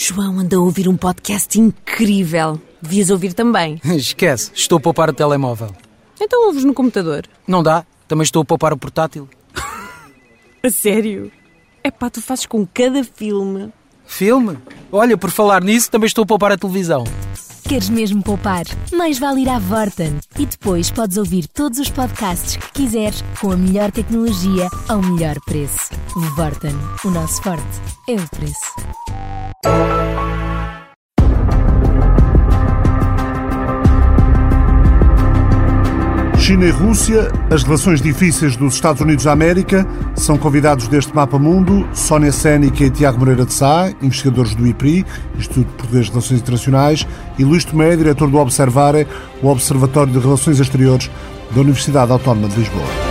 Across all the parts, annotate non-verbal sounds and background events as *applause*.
João anda a ouvir um podcast incrível. Devias ouvir também. *laughs* Esquece, estou a poupar o telemóvel. Então ouves no computador. Não dá, também estou a poupar o portátil. *laughs* A sério? É pá, tu fazes com cada filme. Filme? Olha, por falar nisso, também estou a poupar a televisão. Queres mesmo poupar? Mais vale ir à Vorten. E depois podes ouvir todos os podcasts que quiseres com a melhor tecnologia ao melhor preço. Vorten. O nosso forte é o preço. China e Rússia, as relações difíceis dos Estados Unidos da América, são convidados deste Mapa Mundo Sónia Sénica e Tiago Moreira de Sá, investigadores do IPRI, Instituto Português de Relações Internacionais, e Luís Tomé, diretor do Observare, o Observatório de Relações Exteriores da Universidade Autónoma de Lisboa.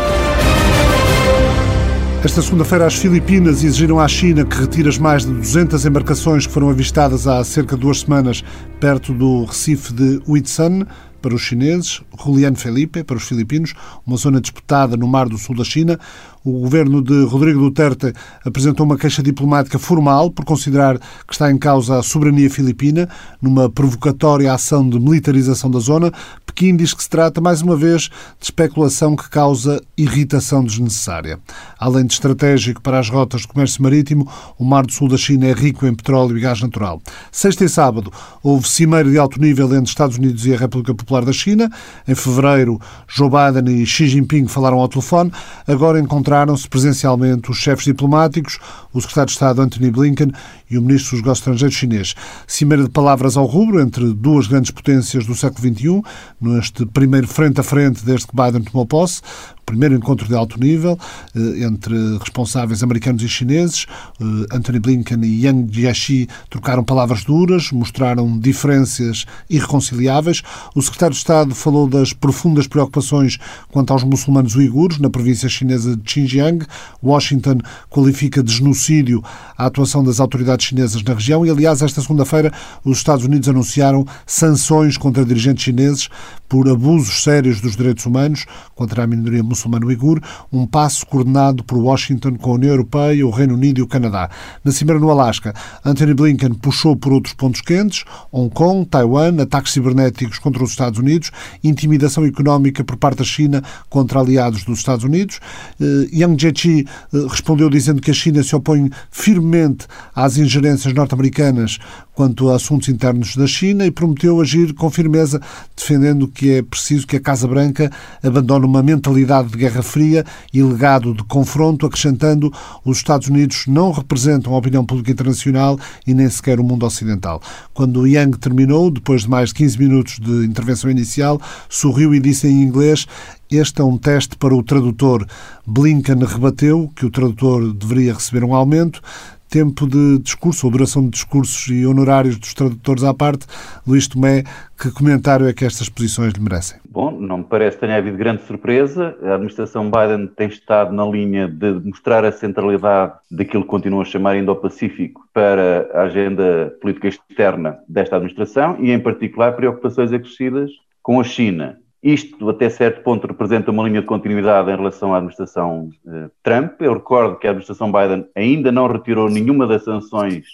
Esta segunda-feira, as Filipinas exigiram à China que retire as mais de 200 embarcações que foram avistadas há cerca de duas semanas perto do Recife de Huitzan, para os chineses, Julián Felipe para os filipinos, uma zona disputada no mar do sul da China. O governo de Rodrigo Duterte apresentou uma queixa diplomática formal por considerar que está em causa a soberania filipina, numa provocatória ação de militarização da zona. Pequim diz que se trata, mais uma vez, de especulação que causa irritação desnecessária. Além de estratégico para as rotas de comércio marítimo, o Mar do Sul da China é rico em petróleo e gás natural. Sexta e sábado houve cimeiro de alto nível entre Estados Unidos e a República Popular da China. Em fevereiro, Joe Biden e Xi Jinping falaram ao telefone. Agora encontraram-se presencialmente os chefes diplomáticos, o secretário de Estado Anthony Blinken e o ministro dos Negócios Estrangeiros chinês. Cimeira de palavras ao rubro entre duas grandes potências do século XXI, neste primeiro frente a frente desde que Biden tomou posse primeiro encontro de alto nível eh, entre responsáveis americanos e chineses. Eh, Anthony Blinken e Yang Jiechi trocaram palavras duras, mostraram diferenças irreconciliáveis. O secretário de Estado falou das profundas preocupações quanto aos muçulmanos uigures na província chinesa de Xinjiang. Washington qualifica de genocídio a atuação das autoridades chinesas na região e, aliás, esta segunda-feira os Estados Unidos anunciaram sanções contra dirigentes chineses por abusos sérios dos direitos humanos contra a minoria muçulmana uigur, um passo coordenado por Washington com a União Europeia, o Reino Unido e o Canadá. Na cimeira no Alasca, Anthony Blinken puxou por outros pontos quentes, Hong Kong, Taiwan, ataques cibernéticos contra os Estados Unidos, intimidação económica por parte da China contra aliados dos Estados Unidos. Eh, Yang Jiechi eh, respondeu dizendo que a China se opõe firmemente às ingerências norte-americanas quanto a assuntos internos da China e prometeu agir com firmeza, defendendo que é preciso que a Casa Branca abandone uma mentalidade de Guerra Fria e legado de confronto, acrescentando os Estados Unidos não representam a opinião pública internacional e nem sequer o mundo ocidental. Quando Yang terminou, depois de mais de 15 minutos de intervenção inicial, sorriu e disse em inglês este é um teste para o tradutor. Blinken rebateu que o tradutor deveria receber um aumento tempo de discurso ou duração de discursos e honorários dos tradutores à parte. Luís Tomé, que comentário é que estas posições lhe merecem? Bom, não me parece que tenha havido grande surpresa. A administração Biden tem estado na linha de mostrar a centralidade daquilo que continua a chamar Indo-Pacífico para a agenda política externa desta administração e, em particular, preocupações acrescidas com a China. Isto, até certo ponto, representa uma linha de continuidade em relação à administração eh, Trump. Eu recordo que a administração Biden ainda não retirou nenhuma das sanções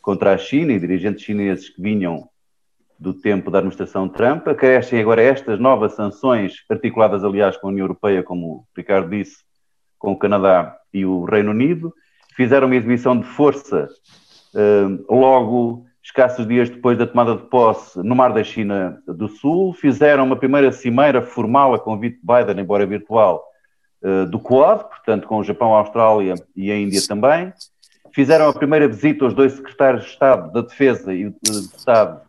contra a China e dirigentes chineses que vinham do tempo da administração Trump. Acrescem agora estas novas sanções, articuladas, aliás, com a União Europeia, como o Ricardo disse, com o Canadá e o Reino Unido. Fizeram uma exibição de força eh, logo escassos dias depois da tomada de posse no Mar da China do Sul, fizeram uma primeira cimeira formal a convite de Biden, embora virtual, eh, do Quad, portanto com o Japão, a Austrália e a Índia também. Fizeram a primeira visita aos dois secretários de Estado da Defesa e de Estado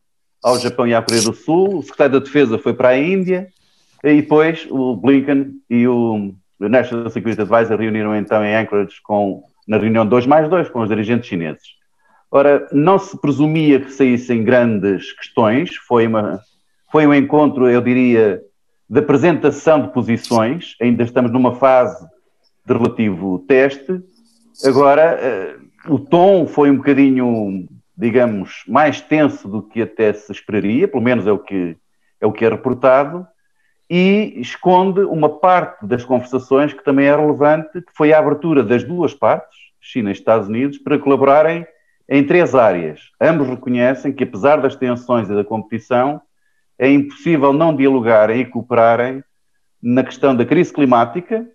ao Japão e à Coreia do Sul. O secretário da Defesa foi para a Índia e depois o Blinken e o National Security Advisor reuniram então em Anchorage com, na reunião 2 mais 2 com os dirigentes chineses. Ora, não se presumia que saíssem grandes questões, foi, uma, foi um encontro, eu diria, de apresentação de posições, ainda estamos numa fase de relativo teste. Agora, eh, o tom foi um bocadinho, digamos, mais tenso do que até se esperaria, pelo menos é o que é, o que é reportado, e esconde uma parte das conversações que também é relevante, que foi a abertura das duas partes, China e Estados Unidos, para colaborarem em três áreas. Ambos reconhecem que, apesar das tensões e da competição, é impossível não dialogarem e cooperarem na questão da crise climática,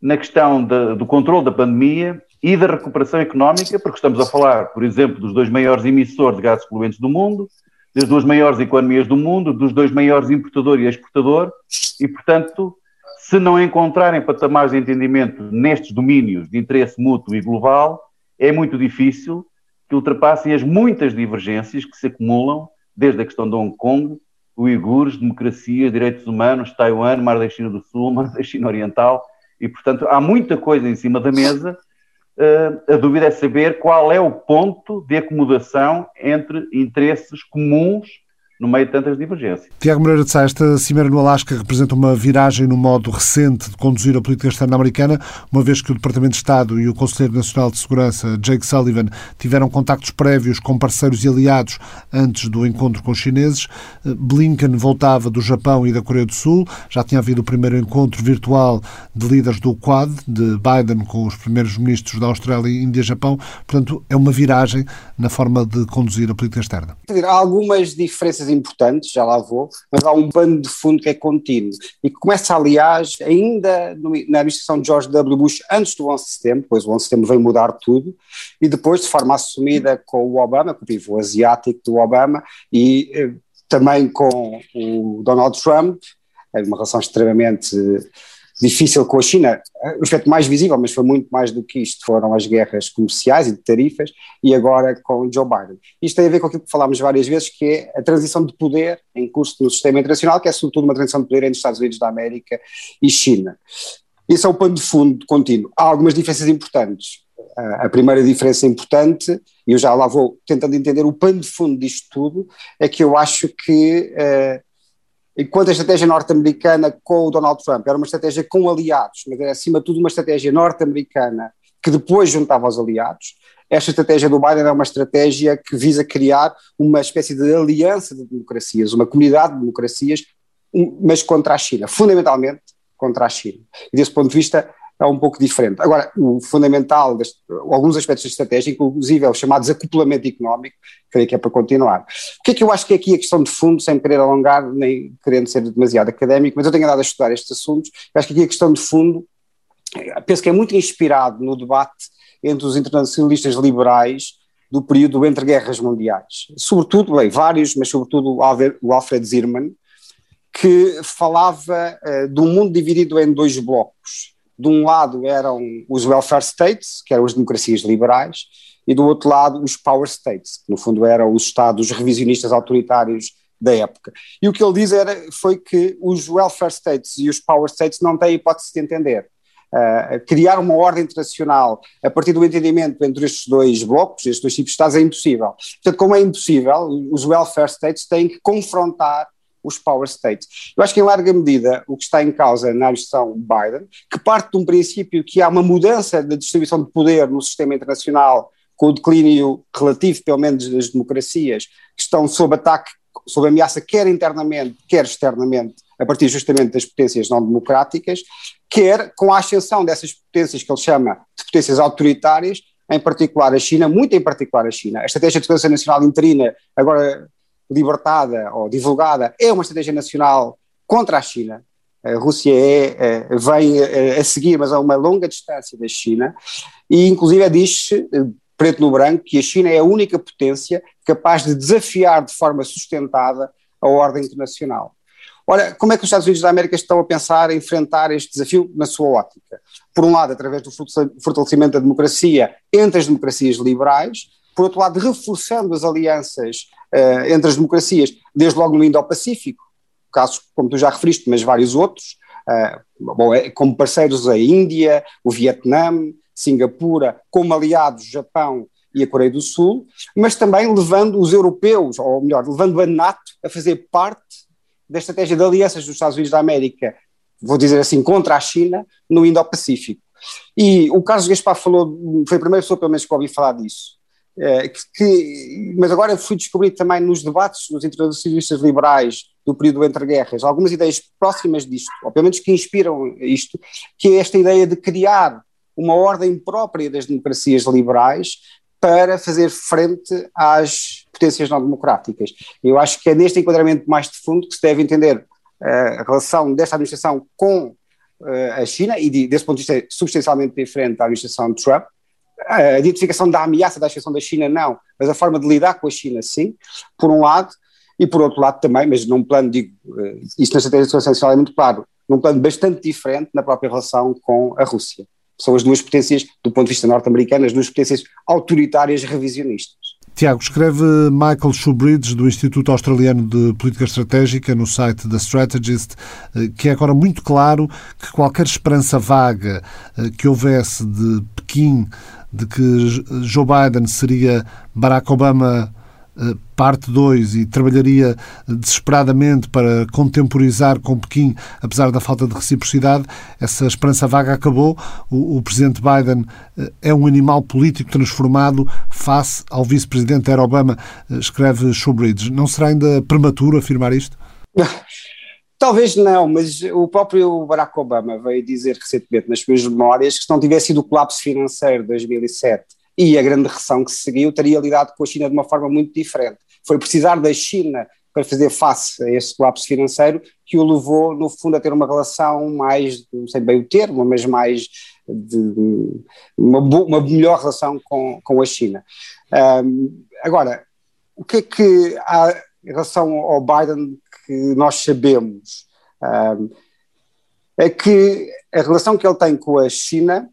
na questão de, do controle da pandemia e da recuperação económica, porque estamos a falar, por exemplo, dos dois maiores emissores de gases poluentes do mundo, das duas maiores economias do mundo, dos dois maiores importador e exportador, e, portanto, se não encontrarem patamares de entendimento nestes domínios de interesse mútuo e global, é muito difícil que ultrapassem as muitas divergências que se acumulam, desde a questão de Hong Kong, uigures, democracia, direitos humanos, Taiwan, Mar da China do Sul, *laughs* Mar da China Oriental, e portanto há muita coisa em cima da mesa. Uh, a dúvida é saber qual é o ponto de acomodação entre interesses comuns no meio de tantas divergências. Tiago Moreira de Sá, esta cimeira no Alasca representa uma viragem no modo recente de conduzir a política externa americana, uma vez que o Departamento de Estado e o Conselheiro Nacional de Segurança, Jake Sullivan, tiveram contactos prévios com parceiros e aliados antes do encontro com os chineses. Blinken voltava do Japão e da Coreia do Sul, já tinha havido o primeiro encontro virtual de líderes do Quad, de Biden com os primeiros ministros da Austrália, Índia e Japão. Portanto, é uma viragem na forma de conduzir a política externa. Há algumas diferenças importantes, já lá vou, mas há um pano de fundo que é contínuo e que começa, aliás, ainda no, na administração de George W. Bush, antes do 11 de setembro, depois o 11 de setembro veio mudar tudo, e depois de forma assumida com o Obama, com o pivô asiático do Obama, e eh, também com o Donald Trump, uma relação extremamente difícil com a China. O aspecto mais visível, mas foi muito mais do que isto, foram as guerras comerciais e de tarifas, e agora com Joe Biden. Isto tem a ver com aquilo que falámos várias vezes, que é a transição de poder em curso no sistema internacional, que é sobretudo uma transição de poder entre Estados Unidos da América e China. Isso é o pano de fundo contínuo. Há algumas diferenças importantes. A primeira diferença importante, e eu já lá vou tentando entender o pano de fundo disto tudo, é que eu acho que uh, enquanto a estratégia norte-americana com o Donald Trump era uma estratégia com aliados, mas era acima de tudo uma estratégia norte-americana que depois juntava os aliados, esta estratégia do Biden é uma estratégia que visa criar uma espécie de aliança de democracias, uma comunidade de democracias, mas contra a China, fundamentalmente contra a China. E desse ponto de vista, é um pouco diferente. Agora, o fundamental, deste, alguns aspectos da estratégia, inclusive é o chamado desacoplamento económico, creio que é para continuar. O que é que eu acho que é aqui a questão de fundo, sem querer alongar, nem querendo ser demasiado académico, mas eu tenho andado a estudar estes assuntos, eu acho que aqui a questão de fundo, penso que é muito inspirado no debate entre os internacionalistas liberais do período entre guerras mundiais. Sobretudo, bem, vários, mas sobretudo o Alfred Zierman, que falava uh, de um mundo dividido em dois blocos de um lado eram os welfare states, que eram as democracias liberais, e do outro lado os power states, que no fundo eram os estados revisionistas autoritários da época. E o que ele diz era, foi que os welfare states e os power states não têm hipótese de entender. Uh, criar uma ordem internacional a partir do entendimento entre estes dois blocos, estes dois tipos de Estados, é impossível. Portanto, como é impossível, os welfare states têm que confrontar os power states. Eu acho que, em larga medida, o que está em causa na gestão Biden, que parte de um princípio que há uma mudança da distribuição de poder no sistema internacional, com o declínio relativo, pelo menos, das democracias, que estão sob ataque, sob ameaça, quer internamente, quer externamente, a partir justamente das potências não democráticas, quer com a ascensão dessas potências que ele chama de potências autoritárias, em particular a China, muito em particular a China. A estratégia de segurança nacional interina, agora libertada ou divulgada é uma estratégia nacional contra a China. A Rússia é, é, vem a, a seguir, mas a uma longa distância da China, e inclusive diz preto no branco, que a China é a única potência capaz de desafiar de forma sustentada a ordem internacional. Ora, como é que os Estados Unidos da América estão a pensar em enfrentar este desafio na sua ótica? Por um lado, através do fortalecimento da democracia entre as democracias liberais, por outro lado, reforçando as alianças uh, entre as democracias, desde logo no Indo-Pacífico, casos como tu já referiste, mas vários outros, uh, bom, é, como parceiros a Índia, o Vietnã, Singapura, como aliados Japão e a Coreia do Sul, mas também levando os europeus, ou melhor, levando a NATO a fazer parte da estratégia de alianças dos Estados Unidos da América, vou dizer assim, contra a China, no Indo-Pacífico. E o Carlos Gaspar falou, foi a primeira pessoa pelo menos que ouvi falar disso. É, que, mas agora fui descobrir também nos debates dos internacionalistas liberais do período entre guerras algumas ideias próximas disto, ou pelo menos que inspiram isto, que é esta ideia de criar uma ordem própria das democracias liberais para fazer frente às potências não democráticas. Eu acho que é neste enquadramento mais de fundo que se deve entender uh, a relação desta administração com uh, a China, e de, desse ponto de vista é substancialmente diferente da administração de Trump. A identificação da ameaça da exceção da China, não, mas a forma de lidar com a China, sim, por um lado, e por outro lado também, mas num plano, digo, uh, isso na estratégia nacional é muito claro, num plano bastante diferente na própria relação com a Rússia. São as duas potências, do ponto de vista norte-americano, as duas potências autoritárias revisionistas. Tiago, escreve Michael Shoebridge, do Instituto Australiano de Política Estratégica, no site The Strategist, eh, que é agora muito claro que qualquer esperança vaga eh, que houvesse de Pequim de que Joe Biden seria Barack Obama eh, parte 2 e trabalharia desesperadamente para contemporizar com Pequim, apesar da falta de reciprocidade, essa esperança vaga acabou. O, o presidente Biden eh, é um animal político transformado face ao vice-presidente Era Obama, eh, escreve Showbridge. Não será ainda prematuro afirmar isto? *laughs* Talvez não, mas o próprio Barack Obama veio dizer recentemente nas suas memórias que se não tivesse sido o colapso financeiro de 2007 e a grande recessão que se seguiu teria lidado com a China de uma forma muito diferente. Foi precisar da China para fazer face a esse colapso financeiro que o levou, no fundo, a ter uma relação mais, não sei bem o termo, mas mais de uma, uma melhor relação com, com a China. Um, agora, o que é que há em relação ao Biden que nós sabemos? É que a relação que ele tem com a China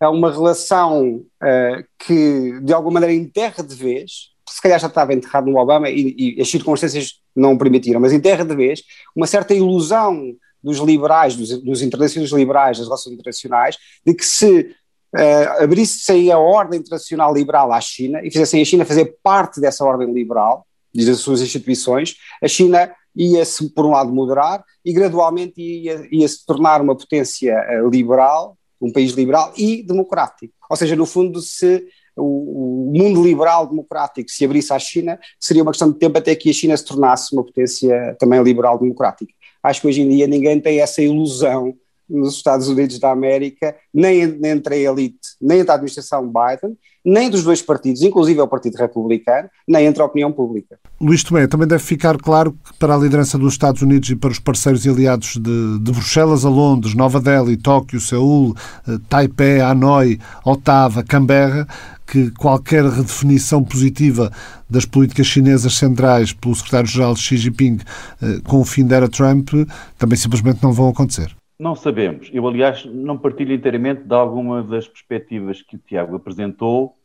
é uma relação uh, que, de alguma maneira, enterra de vez, se calhar já estava enterrado no Obama e, e as circunstâncias não permitiram, mas enterra de vez uma certa ilusão dos liberais, dos, dos internacionais liberais, das relações internacionais, de que se uh, abrisse aí a ordem internacional liberal à China e fizessem a China fazer parte dessa ordem liberal, das suas instituições, a China ia-se, por um lado, moderar e gradualmente ia, ia tornar uma potência uh, liberal um país liberal e democrático. Ou seja, no fundo, se o, o, mundo liberal democrático se abrisse à China, seria uma questão de tempo até que a China se tornasse uma potência também liberal democrática. Acho que hoje em dia ninguém tem essa ilusão nos Estados Unidos da América, nem, nem entre a elite, nem entre a administração Biden, nem dos dois partidos, inclusive o Partido Republicano, nem entre a opinião pública. Luís Tomé, também deve ficar claro que para a liderança dos Estados Unidos e para os parceiros e aliados de, de Bruxelas a Londres, Nova Delhi, Tóquio, Seul, eh, Taipei, Hanoi, Ottawa, Canberra, que qualquer redefinição positiva das políticas chinesas centrais pelo secretário-geral Xi Jinping eh, com o fim da era Trump também simplesmente não vão acontecer. Não sabemos. Eu, aliás, não partilho inteiramente de alguma das perspectivas que o Tiago apresentou,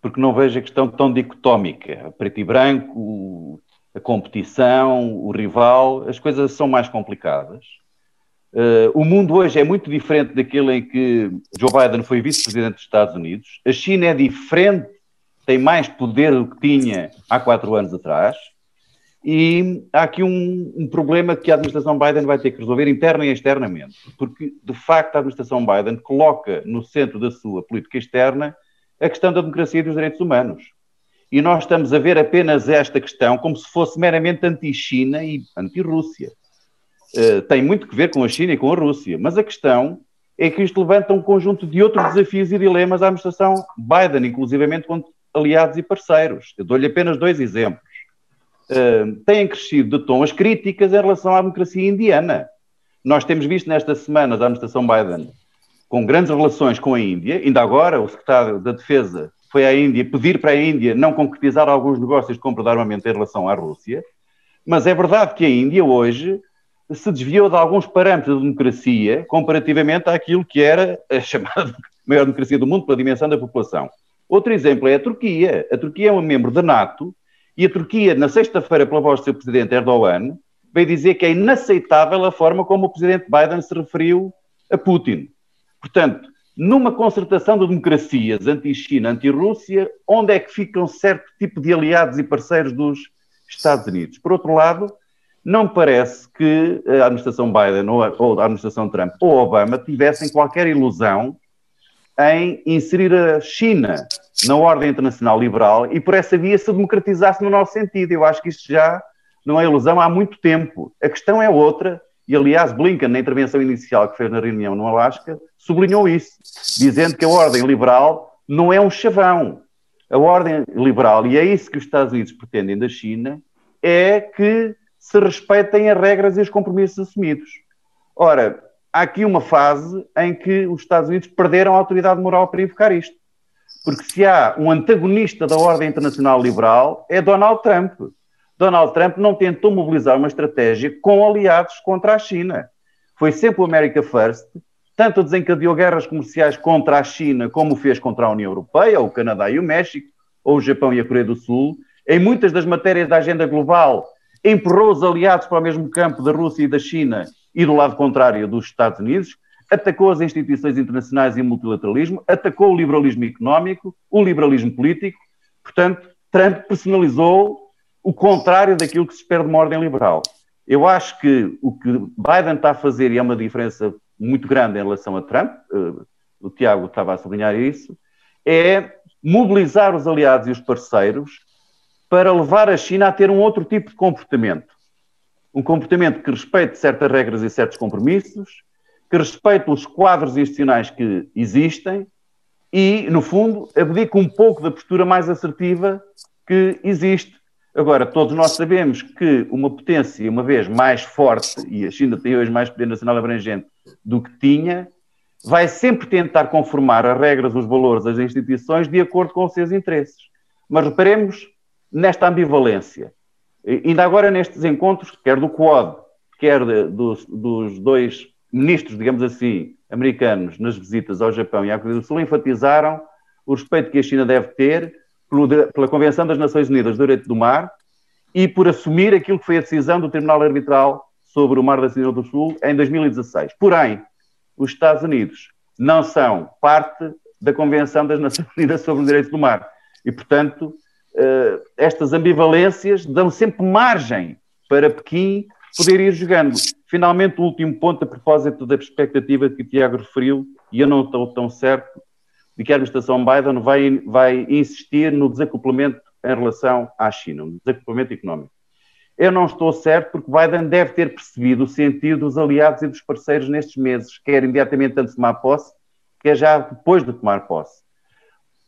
porque não vejo a questão tão dicotómica. Preto e branco, a competição, o rival, as coisas são mais complicadas. Uh, o mundo hoje é muito diferente daquele em que Joe Biden foi vice-presidente dos Estados Unidos. A China é diferente, tem mais poder do que tinha há quatro anos atrás. E há aqui um, um, problema que a administração Biden vai ter que resolver interna e externamente, porque de facto a administração Biden coloca no centro da sua política externa a questão da democracia e dos direitos humanos. E nós estamos a ver apenas esta questão como se fosse meramente anti-China e anti-Rússia. Uh, tem muito que ver com a China e com a Rússia, mas a questão é que isto levanta um conjunto de outros desafios e dilemas à administração Biden, inclusivamente com aliados e parceiros. Eu dou-lhe apenas dois exemplos uh, têm crescido de tom as críticas em relação à democracia indiana. Nós temos visto nestas semanas a administração Biden com grandes relações com a Índia, ainda agora o secretário da Defesa foi à Índia pedir para a Índia não concretizar alguns negócios de compra de armamento em relação à Rússia, mas é verdade que a Índia hoje se desviou de alguns parâmetros de democracia comparativamente àquilo que era a chamada *laughs* maior democracia do mundo pela dimensão da população. Outro exemplo é a Turquia. A Turquia é um membro da NATO e a Turquia, na sexta-feira, pela voz do seu presidente Erdogan, veio dizer que é inaceitável a forma como o presidente Biden se referiu a Putin. Portanto, numa concertação de democracias anti-China, anti-Rússia, onde é que ficam certo tipo de aliados e parceiros dos Estados Unidos? Por outro lado, não parece que a administração Biden ou a, ou a administração Trump ou Obama tivessem qualquer ilusão em inserir a China na ordem internacional liberal e por essa via se democratizasse no nosso sentido. Eu acho que isto já não é ilusão há muito tempo. A questão é outra, e aliás, Blinken, na intervenção inicial que fez na reunião no Alasca, sublinhou isso, dizendo que a ordem liberal não é um chavão. A ordem liberal, e é isso que os Estados Unidos pretendem da China, é que se respeitem as regras e os compromissos assumidos. Ora, há aqui uma fase em que os Estados Unidos perderam a autoridade moral para invocar isto. Porque se há um antagonista da ordem internacional liberal, é Donald Trump. Donald Trump não tentou mobilizar uma estratégia com aliados contra a China. Foi sempre o America First, tanto desencadeou guerras comerciais contra a China, como fez contra a União Europeia, o Canadá e o México, ou o Japão e a Coreia do Sul. Em muitas das matérias da agenda global, empurrou os aliados para o mesmo campo da Rússia e da China e do lado contrário dos Estados Unidos, atacou as instituições internacionais e o multilateralismo, atacou o liberalismo económico, o liberalismo político. Portanto, Trump personalizou o contrário daquilo que se espera de uma ordem liberal. Eu acho que o que Biden está a fazer, e é uma diferença muito grande em relação a Trump, uh, o Tiago estava a sublinhar isso, é mobilizar os aliados e os parceiros para levar a China a ter um outro tipo de comportamento. Um comportamento que respeite certas regras e certos compromissos, que respeite os quadros institucionais que existem e, no fundo, abdique um pouco da postura mais assertiva que existe. Agora, todos nós sabemos que uma potência, uma vez mais forte, e a China tem hoje mais poder nacional abrangente do que tinha, vai sempre tentar conformar as regras, os valores, as instituições de acordo com os seus interesses. Mas reparemos nesta ambivalência. Ainda agora nestes encontros, quer do Quad, quer de, dos, dos dois ministros, digamos assim, americanos nas visitas ao Japão e à Coreia do Sul enfatizaram o respeito que a China deve ter pela Convenção das Nações Unidas do Direito do Mar e por assumir aquilo que foi a decisão do Tribunal Arbitral sobre o Mar da China do Sul em 2016. Porém, os Estados Unidos não são parte da Convenção das Nações Unidas sobre o Direito do Mar e, portanto, uh, estas ambivalências dão sempre margem para Pequim poder ir jogando. Finalmente, o último ponto a propósito da perspectiva que o Tiago referiu, e eu não estou tão certo, de que a administração Biden vai, vai insistir no desacoplamento em relação à China, um desacoplamento económico. Eu não estou certo porque Biden deve ter percebido o sentido dos aliados e dos parceiros nestes meses, quer imediatamente antes de tomar posse, quer já depois de tomar posse.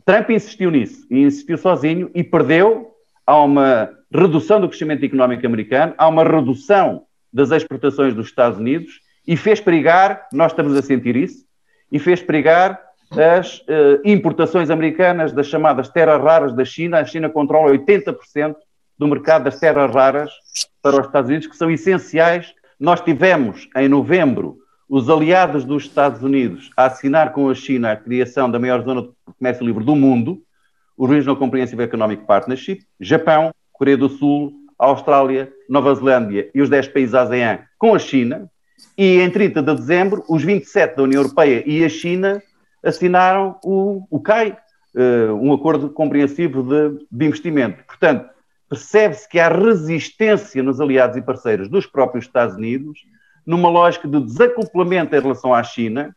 Trump insistiu nisso, e insistiu sozinho, e perdeu. Há uma redução do crescimento económico americano, há uma redução das exportações dos Estados Unidos, e fez perigar, nós estamos a sentir isso, e fez perigar as uh, importações americanas das chamadas terras raras da China. A China controla 80% do mercado das terras raras para os Estados Unidos, que são essenciais. Nós tivemos, em novembro, os aliados dos Estados Unidos a assinar com a China a criação da maior zona de comércio livre do mundo, o Regional Comprehensive Economic Partnership, Japão, Coreia do Sul, Austrália, Nova Zelândia e os 10 países ASEAN com a China, e em 30 de dezembro, os 27 da União Europeia e a China assinaram o, o CAI, uh, um acordo compreensivo de, de investimento. Portanto, percebe-se que há resistência nos aliados e parceiros dos próprios Estados Unidos numa lógica de desacoplamento em relação à China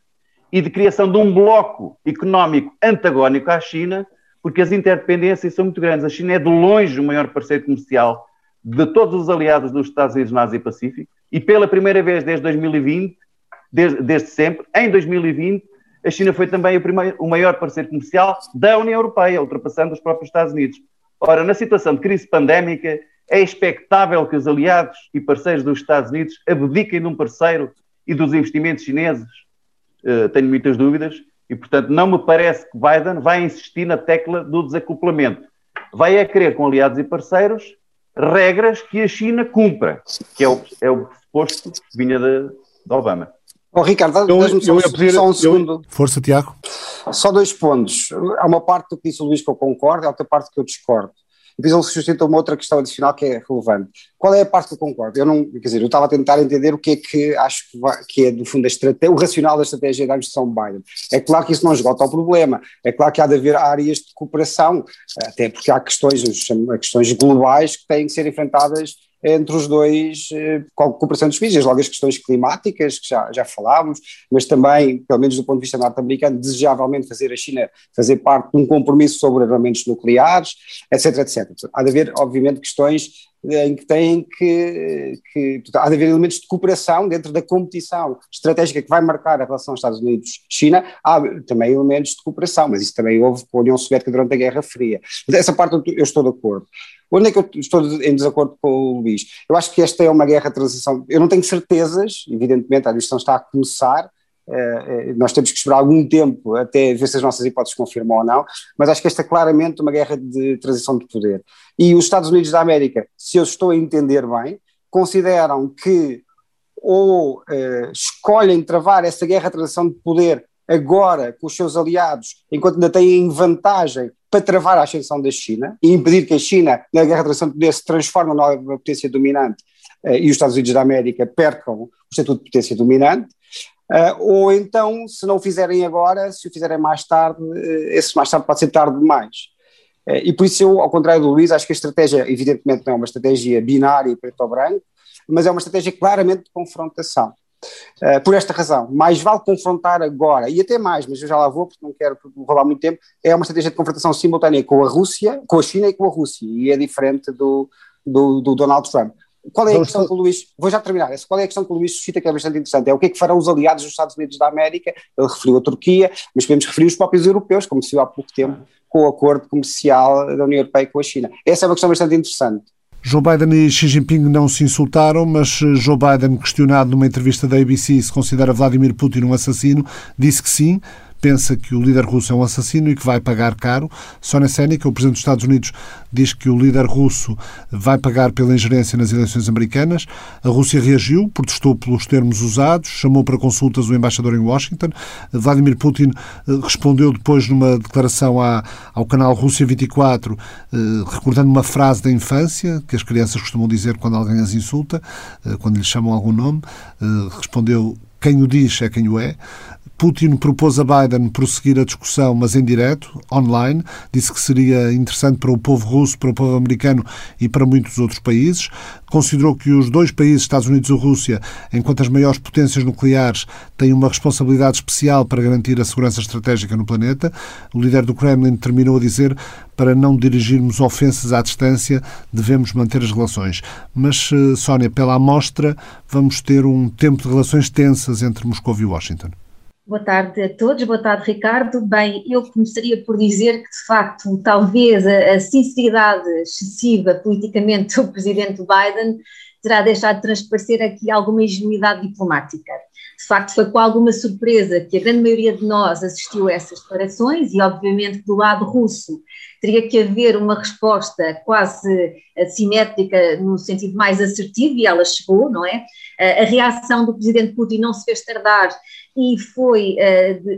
e de criação de um bloco económico antagónico à China, porque as interdependências são muito grandes. A China é de longe o maior parceiro comercial de todos os aliados dos Estados Unidos na Ásia-Pacífico e pela primeira vez desde 2020, desde, desde sempre, em 2020, a China foi também o, primeiro, o maior parceiro comercial da União Europeia, ultrapassando os próprios Estados Unidos. Ora, na situação de crise pandémica, é expectável que os aliados e parceiros dos Estados Unidos abdiquem de um parceiro e dos investimentos chineses? Uh, tenho muitas dúvidas e, portanto, não me parece que Biden vai insistir na tecla do desacoplamento. Vai a querer, com aliados e parceiros, regras que a China cumpra, que é o, é o pressuposto que vinha de, de Obama. Oh, Ricardo, deixa-me só, pedir, só um segundo. Eu... Força, Tiago. Só dois pontos. Há uma parte do que disse o Luís que eu concordo, há outra parte que eu discordo. Depois ele suscita uma outra questão adicional que é relevante. Qual é a parte que eu concordo? Eu não, quer dizer, eu estava a tentar entender o que é que acho que, vai, que é, do fundo, o racional da estratégia da administração Biden. É claro que isso não esgota o problema, é claro que há de haver áreas de cooperação, até porque há questões, questões globais que têm que ser enfrentadas entre os dois, eh, com a cooperação dos países, logo as questões climáticas, que já, já falámos, mas também, pelo menos do ponto de vista norte-americano, desejavelmente fazer a China fazer parte de um compromisso sobre armamentos nucleares, etc, etc. Há de haver, obviamente, questões em que têm que, que há de haver elementos de cooperação dentro da competição estratégica que vai marcar a relação Estados Unidos-China, há também elementos de cooperação, mas isso também houve com a União Soviética durante a Guerra Fria. Essa parte eu estou de acordo. Onde é que eu estou em desacordo com o Luís? Eu acho que esta é uma guerra de transição. Eu não tenho certezas, evidentemente, a discussão está a começar, nós temos que esperar algum tempo até ver se as nossas hipóteses confirmam ou não, mas acho que esta é claramente uma guerra de transição de poder. E os Estados Unidos da América, se eu estou a entender bem, consideram que ou uh, escolhem travar essa guerra de transição de poder agora com os seus aliados, enquanto ainda têm vantagem para travar a ascensão da China e impedir que a China, na guerra de transição de poder, se transforme numa potência dominante e os Estados Unidos da América percam o estatuto de potência dominante, Uh, ou então, se não o fizerem agora, se o fizerem mais tarde, uh, esse mais tarde pode ser tarde demais. Uh, e por isso eu, ao contrário do Luís, acho que a estratégia, evidentemente não é uma estratégia binária, preto ou branco, mas é uma estratégia claramente de confrontação. por esta razão, mais vale confrontar agora, e até mais, mas eu já lá vou porque não quero roubar muito tempo, é uma estratégia de confrontação simultânea com a Rússia, com a China e com a Rússia, e é diferente do, do, do Donald Trump. Qual é a questão que o Luís, vou já terminar, qual é a questão que o Luís suscita que é bastante interessante, é o que é que farão os aliados dos Estados Unidos da América, ele referiu a Turquia, mas podemos referir os próprios europeus, como se viu há pouco tempo com o acordo comercial da União Europeia com a China. Essa é uma questão bastante interessante. Joe Biden e Xi Jinping não se insultaram, mas Joe Biden, questionado numa entrevista da ABC se considera Vladimir Putin um assassino, disse que sim, pensa que o líder russo é um assassino e que vai pagar caro. Sónia Seneca, o presidente dos Estados Unidos, diz que o líder russo vai pagar pela ingerência nas eleições americanas. A Rússia reagiu, protestou pelos termos usados, chamou para consultas o embaixador em Washington. Vladimir Putin eh, respondeu depois numa declaração ao canal Rússia 24, eh, recordando uma frase da infância que as crianças costumam dizer quando alguém as insulta, eh, quando lhes chamam algum nome. Respondeu quem o diz é quem o é. Putin propôs a Biden prosseguir a discussão, mas em direto, online. Disse que seria interessante para o povo russo, para o povo americano e para muitos outros países. Considerou que os dois países, Estados Unidos e Rússia, enquanto as maiores potências nucleares, têm uma responsabilidade especial para garantir a segurança estratégica no planeta. O líder do Kremlin terminou a dizer para não dirigirmos ofensas à distância, devemos manter as relações. Mas, eh, Sónia, pela amostra, vamos ter um tempo de relações tensas entre Moscou e Washington. Boa tarde a todos, boa tarde Ricardo. Bem, eu começaria por dizer que de facto talvez a, a sinceridade excessiva politicamente do presidente Biden terá deixado de transparecer aqui alguma ingenuidade diplomática. De facto, foi com alguma surpresa que a grande maioria de nós assistiu a essas declarações e, obviamente, do lado russo teria que haver uma resposta quase assimétrica no sentido mais assertivo e ela chegou, não é? A reação do presidente Putin não se fez tardar e foi,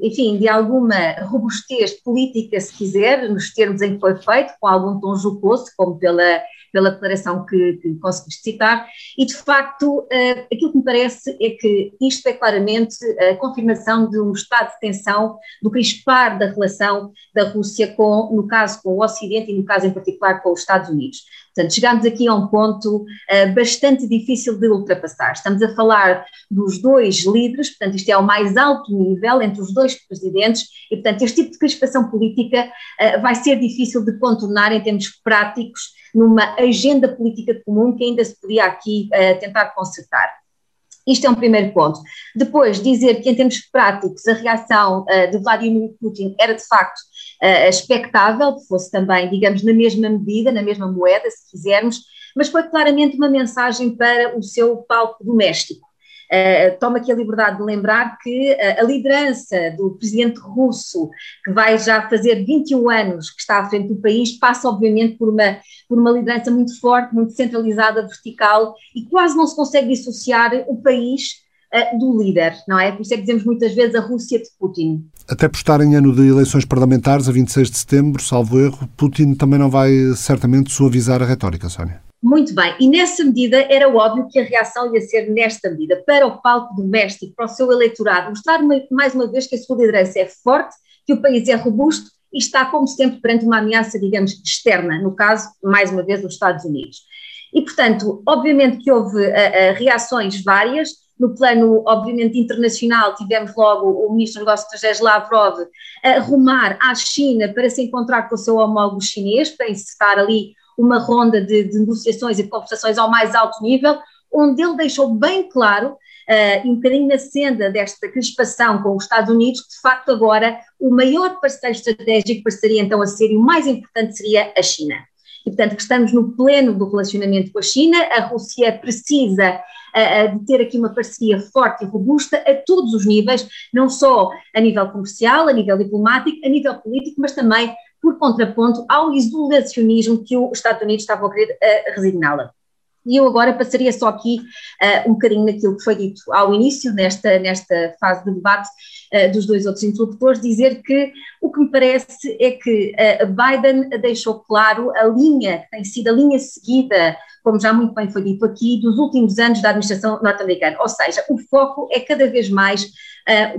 enfim, de alguma robustez política, se quiser, nos termos em que foi feito, com algum tom jocoso, como pela pela declaração que, que conseguiste citar, e de facto uh, aquilo que me parece é que isto é claramente a confirmação de um estado de tensão, do crispar da relação da Rússia com, no caso com o Ocidente e no caso em particular com os Estados Unidos. Portanto, chegamos aqui a um ponto uh, bastante difícil de ultrapassar. Estamos a falar dos dois líderes, portanto, isto é o mais alto nível entre os dois presidentes, e, portanto, este tipo de crispação política uh, vai ser difícil de contornar em termos práticos numa agenda política comum que ainda se podia aqui uh, tentar consertar. Isto é um primeiro ponto. Depois, dizer que em termos práticos a reação uh, de Vladimir Putin era de facto uh, expectável, que fosse também, digamos, na mesma medida, na mesma moeda, se quisermos, mas foi claramente uma mensagem para o seu palco doméstico. Uh, toma aqui a liberdade de lembrar que uh, a liderança do presidente russo, que vai já fazer 21 anos que está à frente do país, passa obviamente por uma, por uma liderança muito forte, muito centralizada, vertical, e quase não se consegue dissociar o país uh, do líder, não é? Por isso é que dizemos muitas vezes a Rússia de Putin. Até por estar em ano de eleições parlamentares, a 26 de setembro, salvo erro, Putin também não vai certamente suavizar a retórica, Sónia. Muito bem, e nessa medida era óbvio que a reação ia ser nesta medida, para o palco doméstico, para o seu eleitorado, mostrar mais uma vez que a sua liderança é forte, que o país é robusto e está, como sempre, perante uma ameaça, digamos, externa, no caso, mais uma vez, os Estados Unidos. E, portanto, obviamente que houve uh, uh, reações várias. No plano, obviamente, internacional, tivemos logo o Ministro dos Negócios Estrangeiros Lavrov a rumar à China para se encontrar com o seu homólogo chinês, para encetar ali uma ronda de, de negociações e conversações ao mais alto nível, onde ele deixou bem claro uh, um bocadinho na senda desta crispação com os Estados Unidos, que de facto agora o maior parceiro estratégico passaria então a ser, e o mais importante seria a China. E portanto que estamos no pleno do relacionamento com a China, a Rússia precisa uh, de ter aqui uma parceria forte e robusta a todos os níveis, não só a nível comercial, a nível diplomático, a nível político, mas também por contraponto ao isolacionismo que os Estados Unidos estavam a querer uh, resigná-la. E eu agora passaria só aqui uh, um bocadinho naquilo que foi dito ao início, nesta, nesta fase de debate uh, dos dois outros interlocutores, dizer que o que me parece é que uh, Biden deixou claro a linha, que tem sido a linha seguida, como já muito bem foi dito aqui, dos últimos anos da administração norte-americana. Ou seja, o foco é cada vez mais,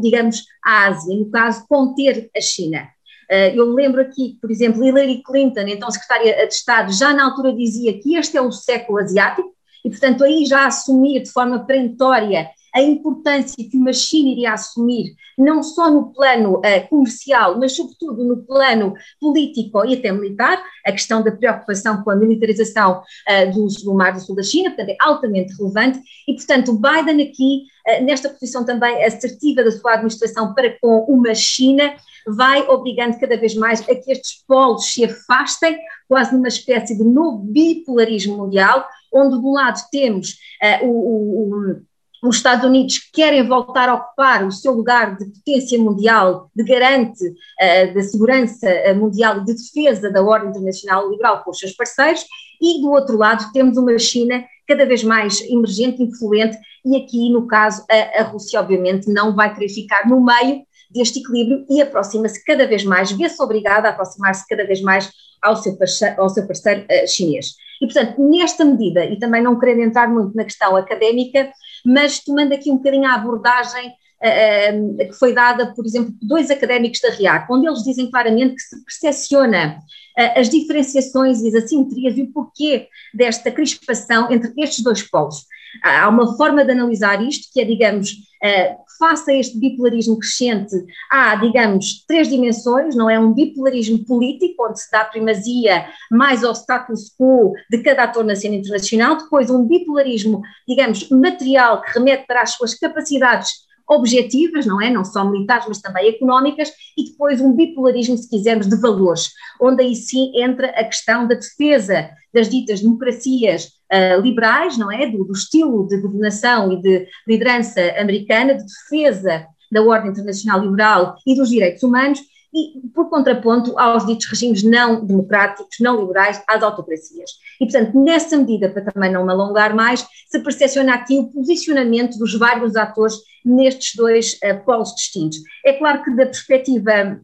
digamos, a Ásia, no caso, conter a China. Eh, eu lembro aqui, por exemplo, Hillary Clinton, então secretária de Estado, já na altura dizia que este é o século asiático, e portanto aí já assumia de forma perentória a importância que uma China iria assumir, não só no plano uh, comercial, mas sobretudo no plano político e até militar, a questão da preocupação com a militarização uh, do, do Mar do Sul da China, portanto é altamente relevante, e portanto Biden aqui, nesta posição também assertiva da sua administração para com uma China, vai obrigando cada vez mais a que estes polos se afastem, quase numa espécie de novo bipolarismo mundial, onde de um lado temos uh, o, o os Estados Unidos querem voltar a ocupar o seu lugar de potência mundial, de garante uh, da segurança mundial e de defesa da ordem internacional liberal com os seus parceiros, e do outro lado temos uma China cada vez mais emergente, influente, e aqui, no caso, a, a Rússia, obviamente, não vai querer ficar no meio deste equilíbrio e aproxima-se cada vez mais, vê-se obrigada a aproximar-se cada vez mais ao seu parceiro, ao seu parceiro uh, chinês. E, portanto, nesta medida, e também não querendo entrar muito na questão académica, mas tomando aqui um bocadinho a abordagem uh, que foi dada, por exemplo, por dois académicos da RIAC, onde eles dizem claramente que se percepciona as diferenciações e as assimetrias e o porquê desta crispação entre estes dois polos. Há uma forma de analisar isto que é, digamos, uh, face a este bipolarismo crescente, há, digamos, três dimensões, não é? Um bipolarismo político, onde se dá primazia mais ao status quo de cada ator na cena internacional, depois um bipolarismo, digamos, material, que remete para as suas capacidades objetivas, não é? Não só militares, mas também económicas, e depois um bipolarismo, se quisermos, de valores, onde aí sim entra a questão da defesa das ditas democracias uh, liberais, não é? Do, do, estilo de governação e de liderança americana, de defesa da ordem internacional liberal e dos direitos humanos, e por contraponto aos ditos regimes não democráticos, não liberais, às autocracias. E, portanto, nessa medida, para também não me alongar mais, se percepciona aqui o posicionamento dos vários atores nestes dois uh, polos distintos. É claro que da perspectiva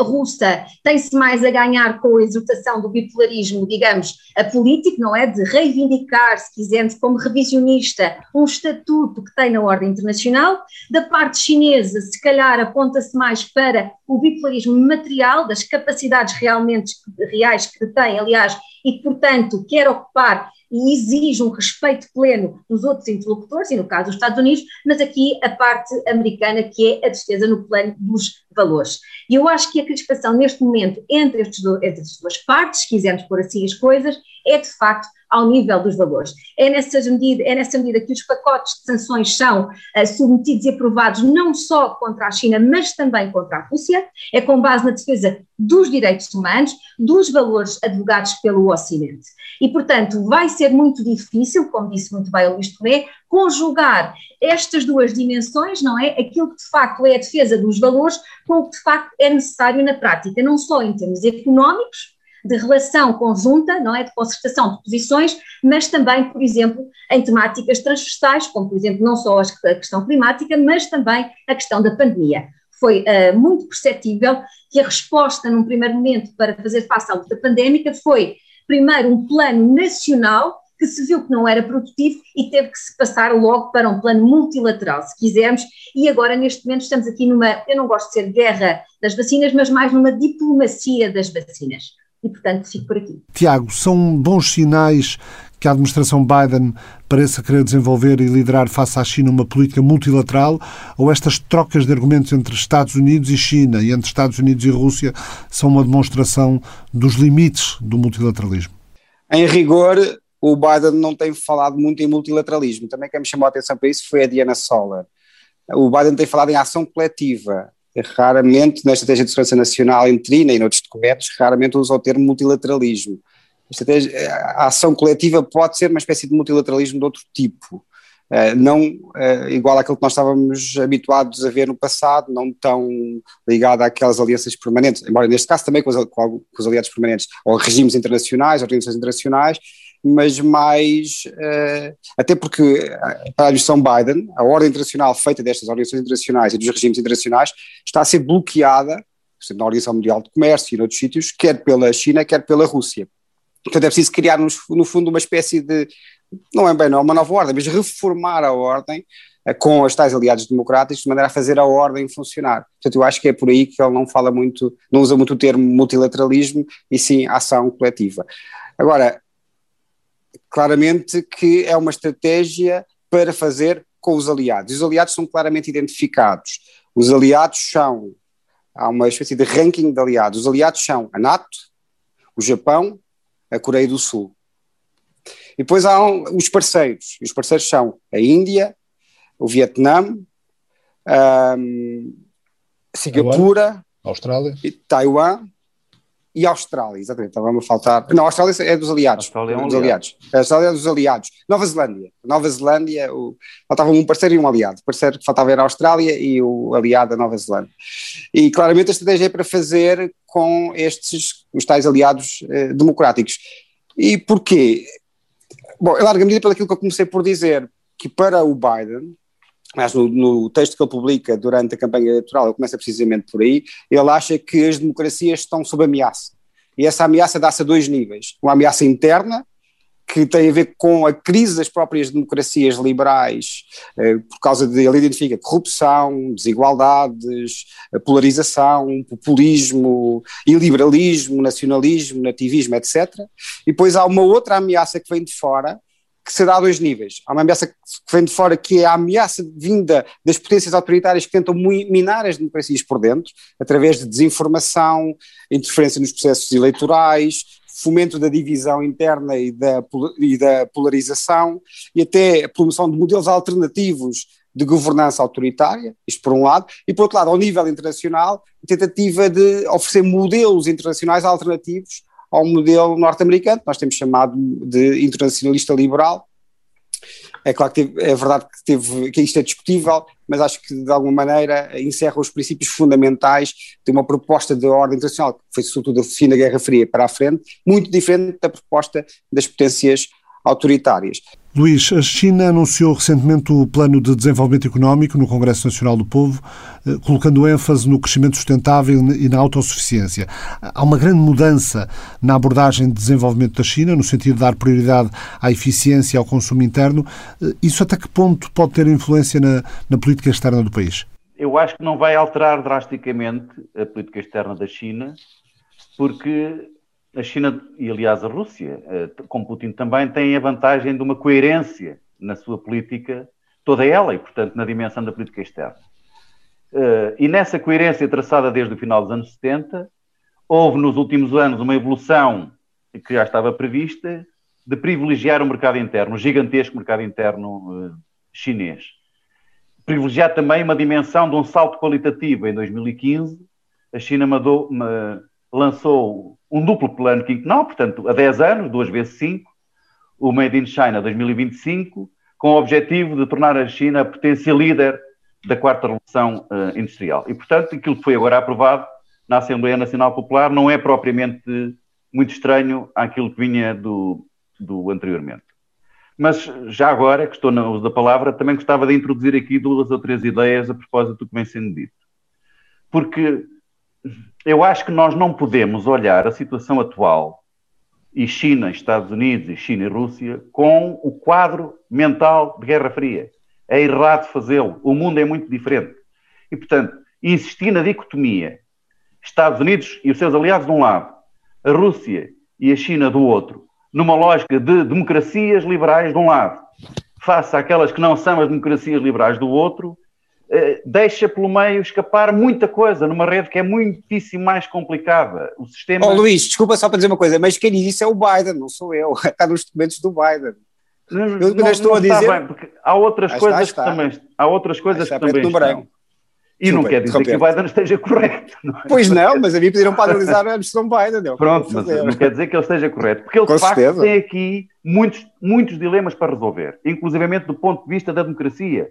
russa tem-se mais a ganhar com a exaltação do bipolarismo, digamos, a político, não é? De reivindicar, se quisermos, como revisionista, um estatuto que tem na ordem internacional. Da parte chinesa, se calhar aponta-se mais para o bipolarismo material, das capacidades realmente reais que tem, aliás, e portanto, quer ocupar e exige um respeito pleno dos outros interlocutores, e no caso dos Estados Unidos, mas aqui a parte americana, que é a defesa no plano dos valores. E eu acho que a crispação neste momento entre, entre estas duas partes, se quisermos pôr assim as coisas, é de facto ao nível dos valores. É nessa medida, é nessa medida que os pacotes de sanções são uh, submetidos e aprovados não só contra a China, mas também contra a Rússia, é com base na defesa dos direitos humanos, dos valores advogados pelo Ocidente. E, portanto, vai ser muito difícil, como disse muito bem o Luís Tomé, conjugar estas duas dimensões, não é? Aquilo que de facto é a defesa dos valores com o que de facto é necessário na prática, não só em termos económicos, de relação conjunta, não é, de concertação de posições, mas também, por exemplo, em temáticas transversais, como por exemplo não só a questão climática, mas também a questão da pandemia. Foi uh, muito perceptível que a resposta num primeiro momento para fazer face à luta pandémica foi primeiro um plano nacional que se viu que não era produtivo e teve que se passar logo para um plano multilateral, se quisermos, e agora neste momento estamos aqui numa, eu não gosto de ser guerra das vacinas, mas mais numa diplomacia das vacinas. E, portanto, fico por aqui. Tiago, são bons sinais que a administração Biden pareça querer desenvolver e liderar face à China uma política multilateral, ou estas trocas de argumentos entre Estados Unidos e China e entre Estados Unidos e Rússia são uma demonstração dos limites do multilateralismo? Em rigor, o Biden não tem falado muito em multilateralismo. Também quem me chamou a atenção para isso foi a Diana Soller. O Biden tem falado em ação coletiva. Raramente, na estratégia de segurança nacional em Trina e noutros documentos, raramente usa o termo multilateralismo. A ação coletiva pode ser uma espécie de multilateralismo de outro tipo, eh, não eh, igual àquilo que nós estávamos habituados a ver no passado, não tão ligado àquelas alianças permanentes, embora neste caso também com os, com os aliados permanentes, ou regimes internacionais, organizações internacionais, mas mais, uh, até porque para a administração Biden, a ordem internacional feita destas organizações internacionais e dos regimes internacionais está a ser bloqueada, na Organização Mundial de Comércio e noutros sítios, quer pela China, quer pela Rússia. Portanto, é preciso criar, no, fundo, uma espécie de, não é bem não, uma nova ordem, mas reformar a ordem uh, com os tais aliados democráticos, de maneira a fazer a ordem funcionar. Portanto, eu acho que é por aí que ele não fala muito, não usa muito o termo multilateralismo, e sim ação coletiva. Agora, claramente que é uma estratégia para fazer com os aliados. Os aliados são claramente identificados. Os aliados são, há uma espécie de ranking de aliados. Os aliados são a NATO, o Japão, a Coreia do Sul. E depois há os parceiros. os parceiros são a Índia, o Vietnã, um, Singapura, Austrália, Taiwan e Austrália, exatamente, estava-me a faltar. Não, a Austrália é dos aliados. A Austrália é um dos aliados. A Austrália é dos aliados. Nova Zelândia. Nova Zelândia, o, faltava um parceiro e um aliado. O parceiro que faltava era a Austrália e o aliado a Nova Zelândia. E claramente a estratégia é para fazer com estes, os tais aliados eh, democráticos. E porquê? Bom, em larga medida pelo que eu comecei por dizer, que para o Biden, mas no, no, texto que ele publica durante a campanha eleitoral, ele começa precisamente por aí, ele acha que as democracias estão sob ameaça. E essa ameaça dá-se a dois níveis. Uma ameaça interna, que tem a ver com a crise das próprias democracias liberais, eh, por causa de, ele identifica corrupção, desigualdades, polarização, populismo, iliberalismo, nacionalismo, nativismo, etc. E depois há uma outra ameaça que vem de fora, que se dá a dois níveis. Há uma ameaça que vem de fora, que é a ameaça vinda das potências autoritárias que tentam minar as democracias por dentro, através de desinformação, interferência nos processos eleitorais, fomento da divisão interna e da, e da polarização, e até a promoção de modelos alternativos de governança autoritária, isto por um lado, e por outro lado, ao nível internacional, a tentativa de oferecer modelos internacionais alternativos ao modelo norte-americano, nós temos chamado de internacionalista liberal. É claro que teve, é verdade que, teve, que isto é discutível, mas acho que de alguma maneira encerra os princípios fundamentais de uma proposta de ordem internacional, que foi sobretudo a fim da Guerra Fria para a frente, muito diferente da proposta das potências autoritárias. Luís, a China anunciou recentemente o Plano de Desenvolvimento Económico no Congresso Nacional do Povo, eh, colocando ênfase no crescimento sustentável e na autossuficiência. Há uma grande mudança na abordagem de desenvolvimento da China, no sentido de dar prioridade à eficiência e ao consumo interno. Eh, isso até que ponto pode ter influência na, na política externa do país? Eu acho que não vai alterar drasticamente a política externa da China, porque a China e, aliás, a Rússia, eh, com Putin também, têm a vantagem de uma coerência na sua política, toda ela, e, portanto, na dimensão da política externa. Eh, e nessa coerência traçada desde o final dos anos 70, houve nos últimos anos uma evolução que já estava prevista de privilegiar o mercado interno, o gigantesco mercado interno eh, chinês. Privilegiar também uma dimensão de um salto qualitativo. Em 2015, a China mandou, lançou um duplo plano quinquenal, portanto, a 10 anos, duas vezes 5, o Made in China 2025, com o objetivo de tornar a China a potência líder da quarta revolução uh, industrial. E, portanto, aquilo que foi agora aprovado na Assembleia Nacional Popular não é propriamente muito estranho àquilo que vinha do, do anteriormente. Mas já agora, que estou no uso da palavra, também gostava de introduzir aqui duas ou três ideias a propósito do que vem sendo dito. Porque eu acho que nós não podemos olhar a situação atual e China, Estados Unidos, e China e Rússia com o quadro mental de Guerra Fria. É errado fazê-lo. O mundo é muito diferente. E, portanto, insistir na dicotomia Estados Unidos e os seus aliados de um lado, a Rússia e a China do outro, numa lógica de democracias liberais de um lado, face àquelas que não são as democracias liberais do outro, deixa pelo meio escapar muita coisa numa rede que é muitíssimo mais complicada. O sistema. Oh, Luís, desculpa só para dizer uma coisa, mas quem diz isso é o Biden, não sou eu. *laughs* Está nos documentos do Biden. Não, eu não, estou a dizer. Bem, porque há outras coisas que também. Há outras coisas que também. Estão. E não quer dizer que o Biden esteja correto. Não é? Pois não, mas a mim pediram para analisar a administração Biden. Não. Pronto, mas não quer dizer que ele esteja correto, porque ele Com de facto certeza. tem aqui muitos, muitos dilemas para resolver, inclusivamente do ponto de vista da democracia.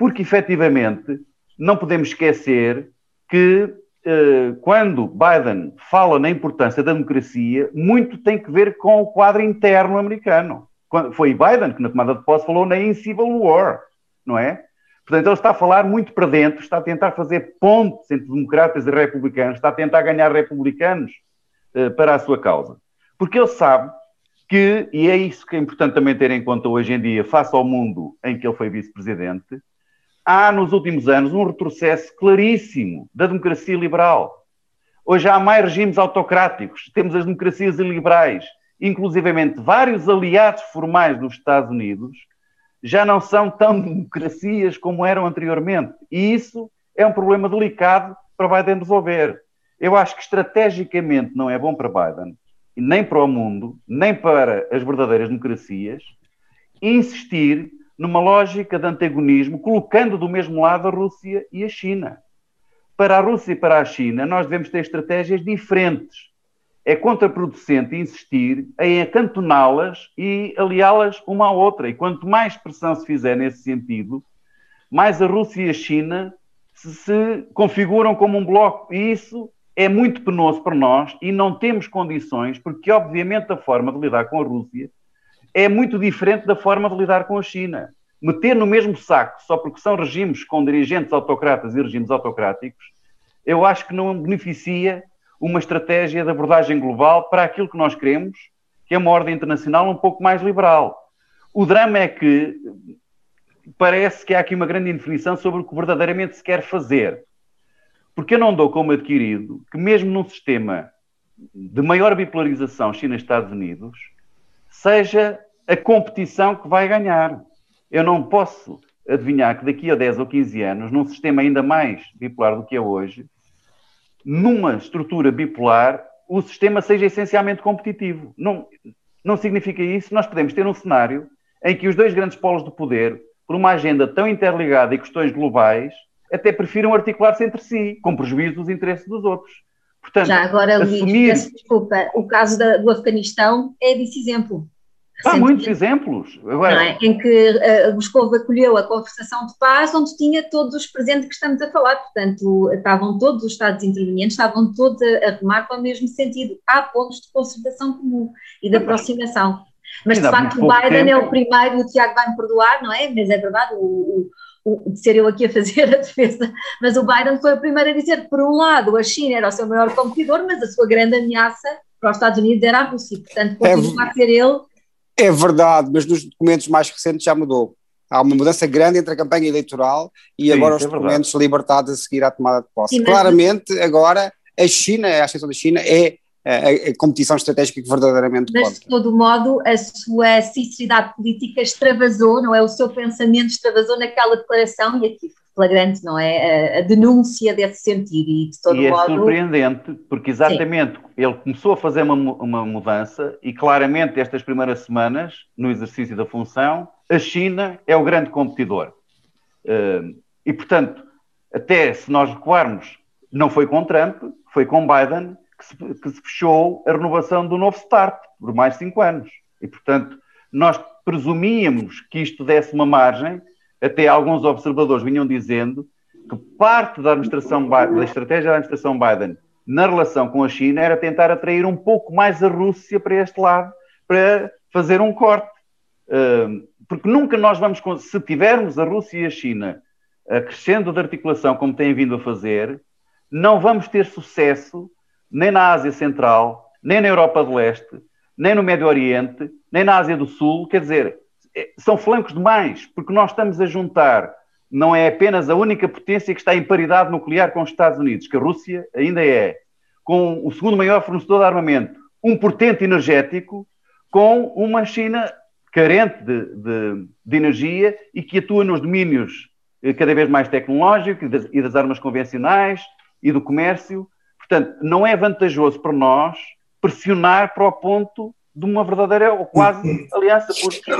Porque efetivamente não podemos esquecer que eh, quando Biden fala na importância da democracia, muito tem que ver com o quadro interno americano. Foi Biden que na tomada de posse falou na Civil War, não é? Portanto, ele está a falar muito para dentro, está a tentar fazer pontes entre democratas e republicanos, está a tentar ganhar republicanos uh, para a sua causa. Porque ele sabe que, e é isso que é importante também ter em conta hoje em dia, face ao mundo em que ele foi vice-presidente, há nos últimos anos um retrocesso claríssimo da democracia liberal. Hoje há mais regimes autocráticos, temos as democracias liberais, inclusivamente vários aliados formais dos Estados Unidos, já não são tão democracias como eram anteriormente. E isso é um problema delicado para Biden resolver. Eu acho que estrategicamente não é bom para Biden, nem para o mundo, nem para as verdadeiras democracias, insistir numa lógica de antagonismo, colocando do mesmo lado a Rússia e a China. Para a Rússia e para a China, nós devemos ter estratégias diferentes é contraproducente insistir em acantoná-las e aliá-las uma à outra. E quanto mais pressão se fizer nesse sentido, mais a Rússia e a China se, se configuram como um bloco. E isso é muito penoso para nós e não temos condições, porque obviamente a forma de lidar com a Rússia é muito diferente da forma de lidar com a China. Meter no mesmo saco, só porque são regimes com dirigentes autocratas e regimes autocráticos, eu acho que não beneficia uma estratégia de abordagem global para aquilo que nós queremos, que é uma ordem internacional um pouco mais liberal. O drama é que parece que há aqui uma grande indefinição sobre o que verdadeiramente se quer fazer. Porque eu não dou como adquirido que, mesmo num sistema de maior bipolarização China-Estados Unidos, seja a competição que vai ganhar. Eu não posso adivinhar que daqui a 10 ou 15 anos, num sistema ainda mais bipolar do que é hoje, numa estrutura bipolar, o sistema seja essencialmente competitivo. Não, não significa isso. Nós podemos ter um cenário em que os dois grandes polos do poder, por uma agenda tão interligada e questões globais, até prefiram articular-se entre si, com prejuízo dos interesses dos outros. Portanto, Já agora, Luís, assumir... desculpa, o caso da, do Afeganistão é desse exemplo. Há muitos exemplos. Agora... É? Em que uh, Moscou acolheu a conversação de paz, onde tinha todos os presentes que estamos a falar. Portanto, estavam todos os Estados intervenientes, estavam todos a, a remar para o mesmo sentido. Há pontos de concertação comum e de aproximação. Mas, de facto, o Biden tempo. é o primeiro, o Tiago vai me perdoar, não é? Mas é verdade, o, o, o, de ser eu aqui a fazer a defesa, mas o Biden foi o primeiro a dizer que, por um lado, a China era o seu maior competidor, mas a sua grande ameaça para os Estados Unidos era a Rússia. Portanto, continua é, a ser ele é verdade, mas nos documentos mais recentes já mudou. Há uma mudança grande entre a campanha eleitoral e Sim, agora os é documentos libertados a seguir à tomada de posse. Sim, Claramente, agora a China, a ascensão da China é a, a, competição estratégica que verdadeiramente Mas, conta. de todo modo, a sua sinceridade política extravasou, não é? O seu pensamento extravasou naquela declaração e aqui flagrante, não é? A, a, denúncia desse sentido e de todo e é modo... é surpreendente, porque exatamente Sim. ele começou a fazer uma, uma mudança e claramente estas primeiras semanas, no exercício da função, a China é o grande competidor. Uh, e, portanto, até se nós recuarmos, não foi com Trump, foi com Biden que se, que se fechou a renovação do novo START por mais cinco anos. E, portanto, nós presumíamos que isto desse uma margem até alguns observadores vinham dizendo que parte da administração da estratégia da administração Biden na relação com a China era tentar atrair um pouco mais a Rússia para este lado, para fazer um corte. Porque nunca nós vamos, se tivermos a Rússia e a China crescendo de articulação como têm vindo a fazer, não vamos ter sucesso nem na Ásia Central, nem na Europa do Leste, nem no Médio Oriente, nem na Ásia do Sul. Quer dizer, é, são flancos demais, porque nós estamos a juntar, não é apenas a única potência que está em paridade nuclear com os Estados Unidos, que a Rússia ainda é, com o segundo maior fornecedor de armamento, um portente energético, com uma China carente de, de, de energia e que atua nos domínios eh, cada vez mais tecnológicos e das, e das armas convencionais e do comércio. Portanto, não é vantajoso para nós pressionar para o ponto de uma verdadeira ou quase aliança, porque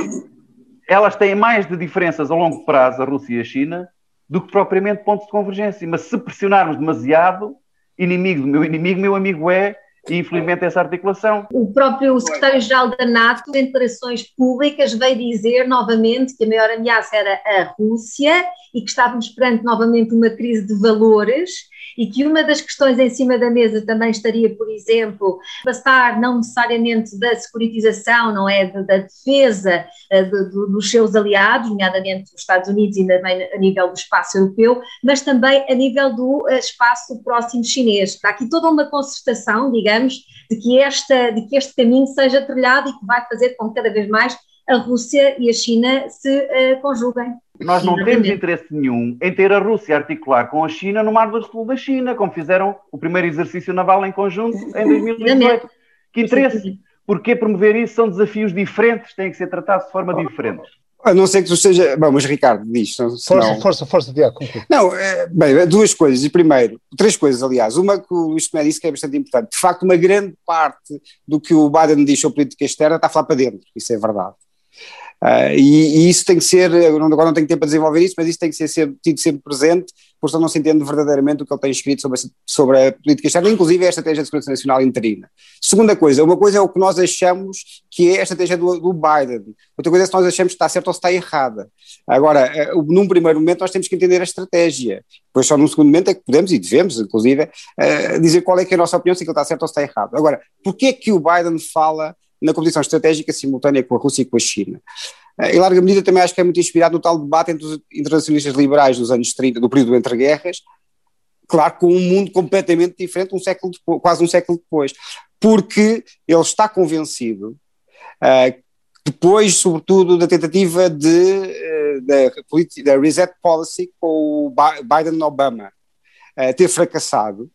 elas têm mais de diferenças a longo prazo, a Rússia e a China, do que propriamente pontos de convergência. Mas se pressionarmos demasiado, inimigo do meu inimigo, meu amigo é, e infelizmente essa articulação. O próprio secretário-geral da NATO, em declarações públicas, veio dizer novamente que a maior ameaça era a Rússia e que estávamos perante novamente uma crise de valores e que uma das questões em cima da mesa também estaria, por exemplo, passar não necessariamente da securitização, não é, da, defesa de, de, dos seus aliados, nomeadamente os Estados Unidos e também a nível do espaço europeu, mas também a nível do uh, espaço próximo chinês. Há aqui toda uma concertação, digamos, de que, esta, de que este caminho seja trilhado e que vai fazer com que cada vez mais a Rússia e a China se uh, conjuguem. Nós não temos interesse nenhum em ter a Rússia articular com a China no Mar do Sul da China, como fizeram o primeiro exercício naval em conjunto em 2018. Que interesse? Porque promover isso são desafios diferentes, têm que ser tratados de forma diferente. A não ser que tu seja. Bom, mas Ricardo, diz. Senão... Força, força, força, Tiago. Não, é, bem, duas coisas. E primeiro, três coisas, aliás. Uma que o Luís Tomé disse que é bastante importante. De facto, uma grande parte do que o Biden diz sobre política externa está a falar para dentro. Isso é verdade. Uh, e, e, isso tem que ser, agora não tenho tempo para desenvolver isso, mas isso tem que ser, ser tido sempre presente, porque não se entende verdadeiramente o que ele tem escrito sobre sobre a política externa, inclusive a estratégia de segurança nacional interina. Segunda coisa, uma coisa é o que nós achamos que é a estratégia do, do Biden, outra coisa é se nós achamos que está certa ou se está errada. Agora, uh, num primeiro momento nós temos que entender a estratégia, depois só num segundo momento é que podemos e devemos, inclusive, uh, dizer qual é que é a nossa opinião, se ele está certo ou se está errado. Agora, porquê é que o Biden fala na competição estratégica simultânea com a Rússia e com a China. Eh, em larga medida também acho que é muito inspirado no tal debate entre os internacionalistas liberais dos anos 30, do período entre guerras, claro, com um mundo completamente diferente, um século depois, quase um século depois, porque ele está convencido, uh, depois, sobretudo, da tentativa de, da, da reset policy com o Biden-Obama uh, ter fracassado,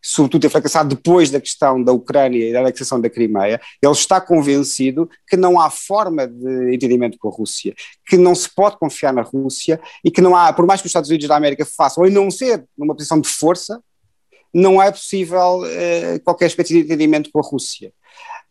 sobretudo ter fracassado depois da questão da Ucrânia e da anexação da Crimeia, ele está convencido que não há forma de entendimento com a Rússia, que não se pode confiar na Rússia e que não há, por mais que os Estados Unidos da América façam, e não ser numa posição de força, não é possível eh, qualquer espécie de entendimento com a Rússia.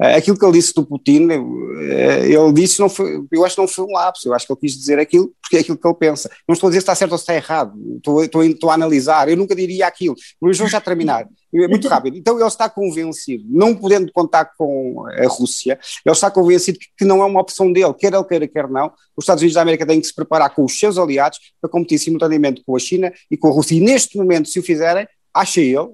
Eh, aquilo que ele disse do Putin, eh, ele disse, não foi, eu acho que não foi um lapso, eu acho que ele quis dizer aquilo porque é aquilo que ele pensa. Não estou a dizer se está certo ou se está errado, estou, estou, estou a analisar, eu nunca diria aquilo, mas vou já terminar, *laughs* é muito rápido. Então ele está convencido, não podendo contar com a Rússia, ele está convencido que não é uma opção dele, quer ele queira, quer não, os Estados Unidos da América têm que se preparar com os seus aliados para competir simultaneamente com a China e com a Rússia, e neste momento, se o fizerem, acha ele,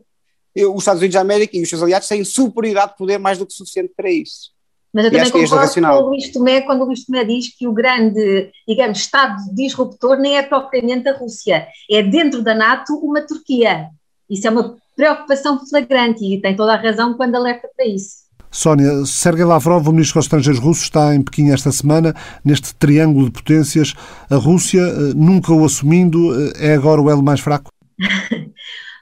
os Estados Unidos da América e os seus aliados têm superioridade de poder mais do que suficiente para isso. Mas eu também concordo com o Luís Tomé quando o Luís Tomé diz que o grande, digamos, Estado disruptor nem é propriamente a Rússia, é dentro da NATO uma Turquia. Isso é uma preocupação flagrante e tem toda a razão quando alerta para isso. Sónia, Sergei Lavrov, o ministro dos Estrangeiros russo, está em Pequim esta semana, neste triângulo de potências. A Rússia, eh, nunca o assumindo, eh, é agora o elo mais fraco? *laughs*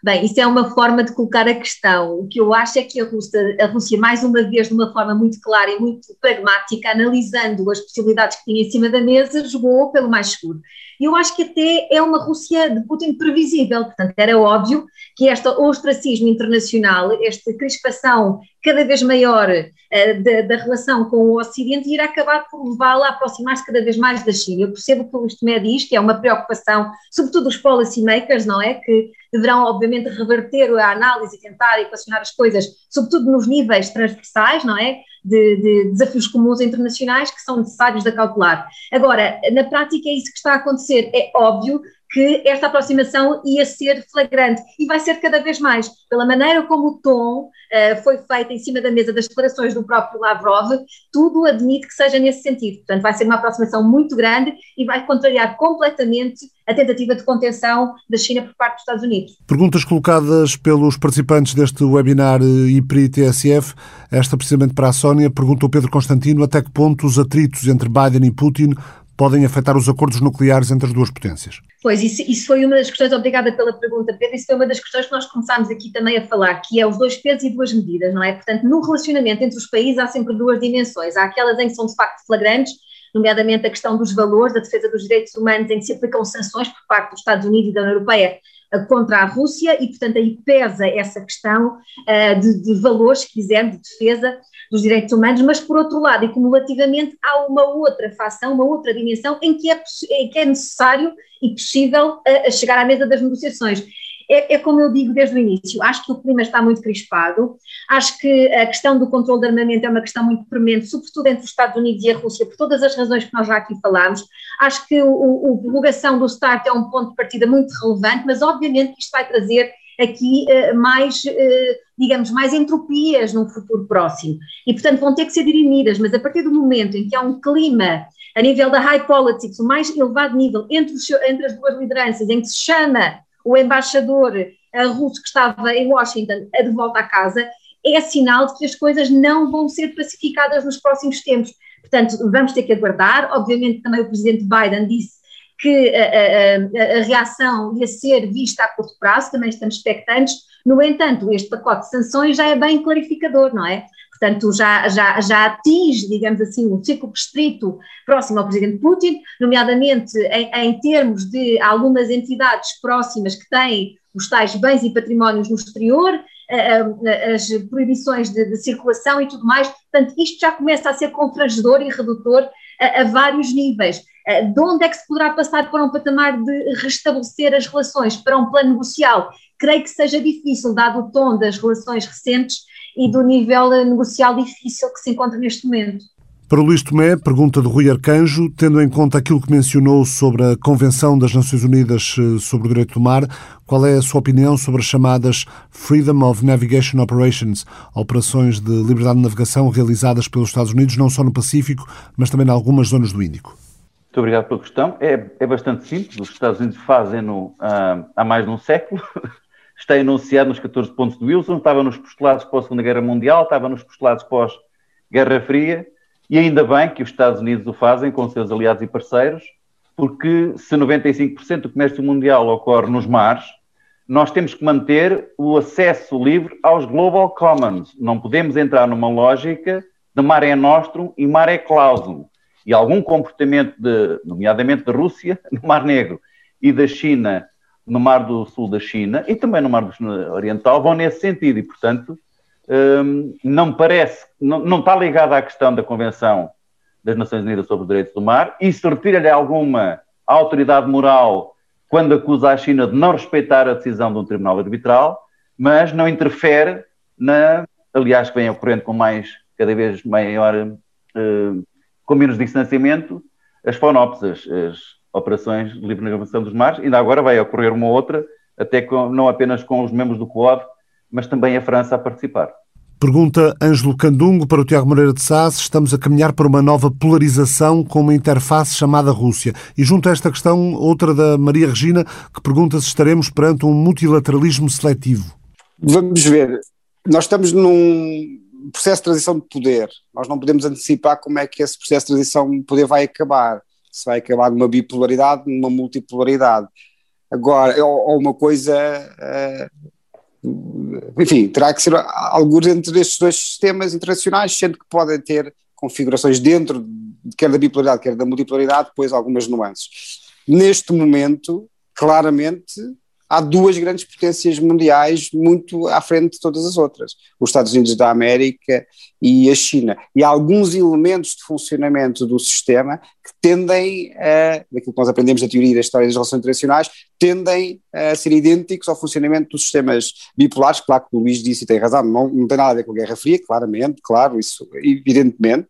Bem, isso é uma forma de colocar a questão. O que eu acho é que a Rússia, a Rússia, mais uma vez, de uma forma muito clara e muito pragmática, analisando as possibilidades que tinha em cima da mesa, jogou pelo mais seguro. E eu acho que até é uma Rússia de Putin previsível, portanto, era óbvio que este ostracismo internacional, esta crispação cada vez maior uh, da, da, relação com o Ocidente, irá acabar por levá-la a aproximar-se cada vez mais da China. Eu percebo que o Luís diz que é uma preocupação, sobretudo os policymakers, não é? Que deverão, obviamente, reverter a análise e tentar equacionar as coisas, sobretudo nos níveis transversais, não é? De, de, desafios comuns internacionais que são necessários de acautelar. Agora, na prática é isso que está a acontecer. É óbvio que esta aproximação ia ser flagrante e vai ser cada vez mais, pela maneira como o tom uh, foi feito em cima da mesa das declarações do próprio Lavrov, tudo admite que seja nesse sentido. Portanto, vai ser uma aproximação muito grande e vai contrariar completamente a tentativa de contenção da China por parte dos Estados Unidos. Perguntas colocadas pelos participantes deste webinar IPRI-TSF, esta precisamente para a Sónia, pergunta o Pedro Constantino até que ponto os atritos entre Biden e Putin podem afetar os acordos nucleares entre as duas potências. Pois, isso, isso, foi uma das questões, obrigada pela pergunta, Pedro, isso foi uma das questões que nós começámos aqui também a falar, que é os dois pesos e duas medidas, não é? Portanto, no relacionamento entre os países há sempre duas dimensões. Há aquelas em que são de facto flagrantes, nomeadamente a questão dos valores, da defesa dos direitos humanos, em que se aplicam sanções por parte dos Estados Unidos e da União Europeia contra a Rússia e, portanto, aí pesa essa questão uh, de, de, valores, se quiser, de defesa dos direitos humanos, mas, por outro lado, e cumulativamente, há uma outra facção, uma outra dimensão em que é, em que é necessário e possível uh, chegar à mesa das negociações. É, é, como eu digo desde o início, acho que o clima está muito crispado, acho que a questão do controle de armamento é uma questão muito premente, sobretudo entre os Estados Unidos e a Rússia, por todas as razões que nós já aqui falámos. Acho que o, a prorrogação do START é um ponto de partida muito relevante, mas obviamente isto vai trazer aqui uh, mais, uh, digamos, mais entropias num futuro próximo. E, portanto, vão ter que ser dirimidas, mas a partir do momento em que há um clima a nível da high politics, o mais elevado nível entre, os, entre as duas lideranças, em que se chama o embaixador russo que estava em Washington de volta à casa, é sinal de que as coisas não vão ser pacificadas nos próximos tempos. Portanto, vamos ter que aguardar. Obviamente, também o presidente Biden disse que a, a, a, reação ia ser vista a curto prazo, também estamos expectantes. No entanto, este pacote de sanções já é bem clarificador, não é? Portanto, já, já, já atinge, digamos assim, um ciclo restrito próximo ao presidente Putin, nomeadamente em, em termos de algumas entidades próximas que têm os tais bens e patrimónios no exterior, as proibições de, de, circulação e tudo mais. Portanto, isto já começa a ser confrangedor e redutor a, a, vários níveis. De onde é que se poderá passar para um patamar de restabelecer as relações, para um plano negocial? Creio que seja difícil, dado o tom das relações recentes e do nível negocial difícil que se encontra neste momento. Para o Luís Tomé, pergunta de Rui Arcanjo, tendo em conta aquilo que mencionou sobre a Convenção das Nações Unidas eh, sobre o Direito do Mar, qual é a sua opinião sobre as chamadas Freedom of Navigation Operations, operações de liberdade de navegação realizadas pelos Estados Unidos, não só no Pacífico, mas também em algumas zonas do Índico? Muito obrigado pela questão. É, é bastante simples. Os Estados Unidos fazem-no há, há mais de um século. *laughs* Está enunciado nos 14 pontos de Wilson, estava nos postulados pós Segunda Guerra Mundial, estava nos postulados pós-Guerra Fria e ainda bem que os Estados Unidos o fazem com seus aliados e parceiros, porque se 95% do comércio mundial ocorre nos mares, nós temos que manter o acesso livre aos global commons. Não podemos entrar numa lógica de mare nostrum e mare clausum. E algum comportamento, de, nomeadamente da Rússia, *laughs* no Mar Negro, e da China, no Mar do Sul da China, e também no Mar do Oriental, vão nesse sentido. E, portanto, Hum, não parece, não, não está ligada à questão da Convenção das Nações Unidas sobre os Direitos do Mar. Isso retira-lhe alguma autoridade moral quando acusa a China de não respeitar a decisão de um tribunal arbitral, mas não interfere na, aliás, que vem ocorrendo com mais, cada vez maior, uh, com menos distanciamento, as FONOPS, as, as operações de livre navegação dos mares, ainda agora vai ocorrer uma outra, até com, não apenas com os membros do COAD, mas também a França a participar. Pergunta Ângelo Candungo para o Tiago Moreira de Sá estamos a caminhar para uma nova polarização com uma interface chamada Rússia. E junto a esta questão, outra da Maria Regina, que pergunta se estaremos perante um multilateralismo seletivo. Vamos ver. Nós estamos num processo de transição de poder. Nós não podemos antecipar como é que esse processo de transição de poder vai acabar. Se vai acabar numa bipolaridade, numa multipolaridade. Agora, ou, uma coisa uh, enfim, terá que ser alguns entre estes dois sistemas internacionais, sendo que podem ter configurações dentro, quer da bipolaridade, quer da multipolaridade, depois algumas nuances. Neste momento, claramente, há duas grandes potências mundiais muito à frente de todas as outras, os Estados Unidos da América e a China. E há alguns elementos de funcionamento do sistema que tendem, a, daquilo que nós aprendemos na teoria da história das relações internacionais, tendem a ser idênticos ao funcionamento dos sistemas bipolares, claro que o Luís disse e tem razão, não, não tem nada a ver com a Guerra Fria, claramente, claro, isso evidentemente,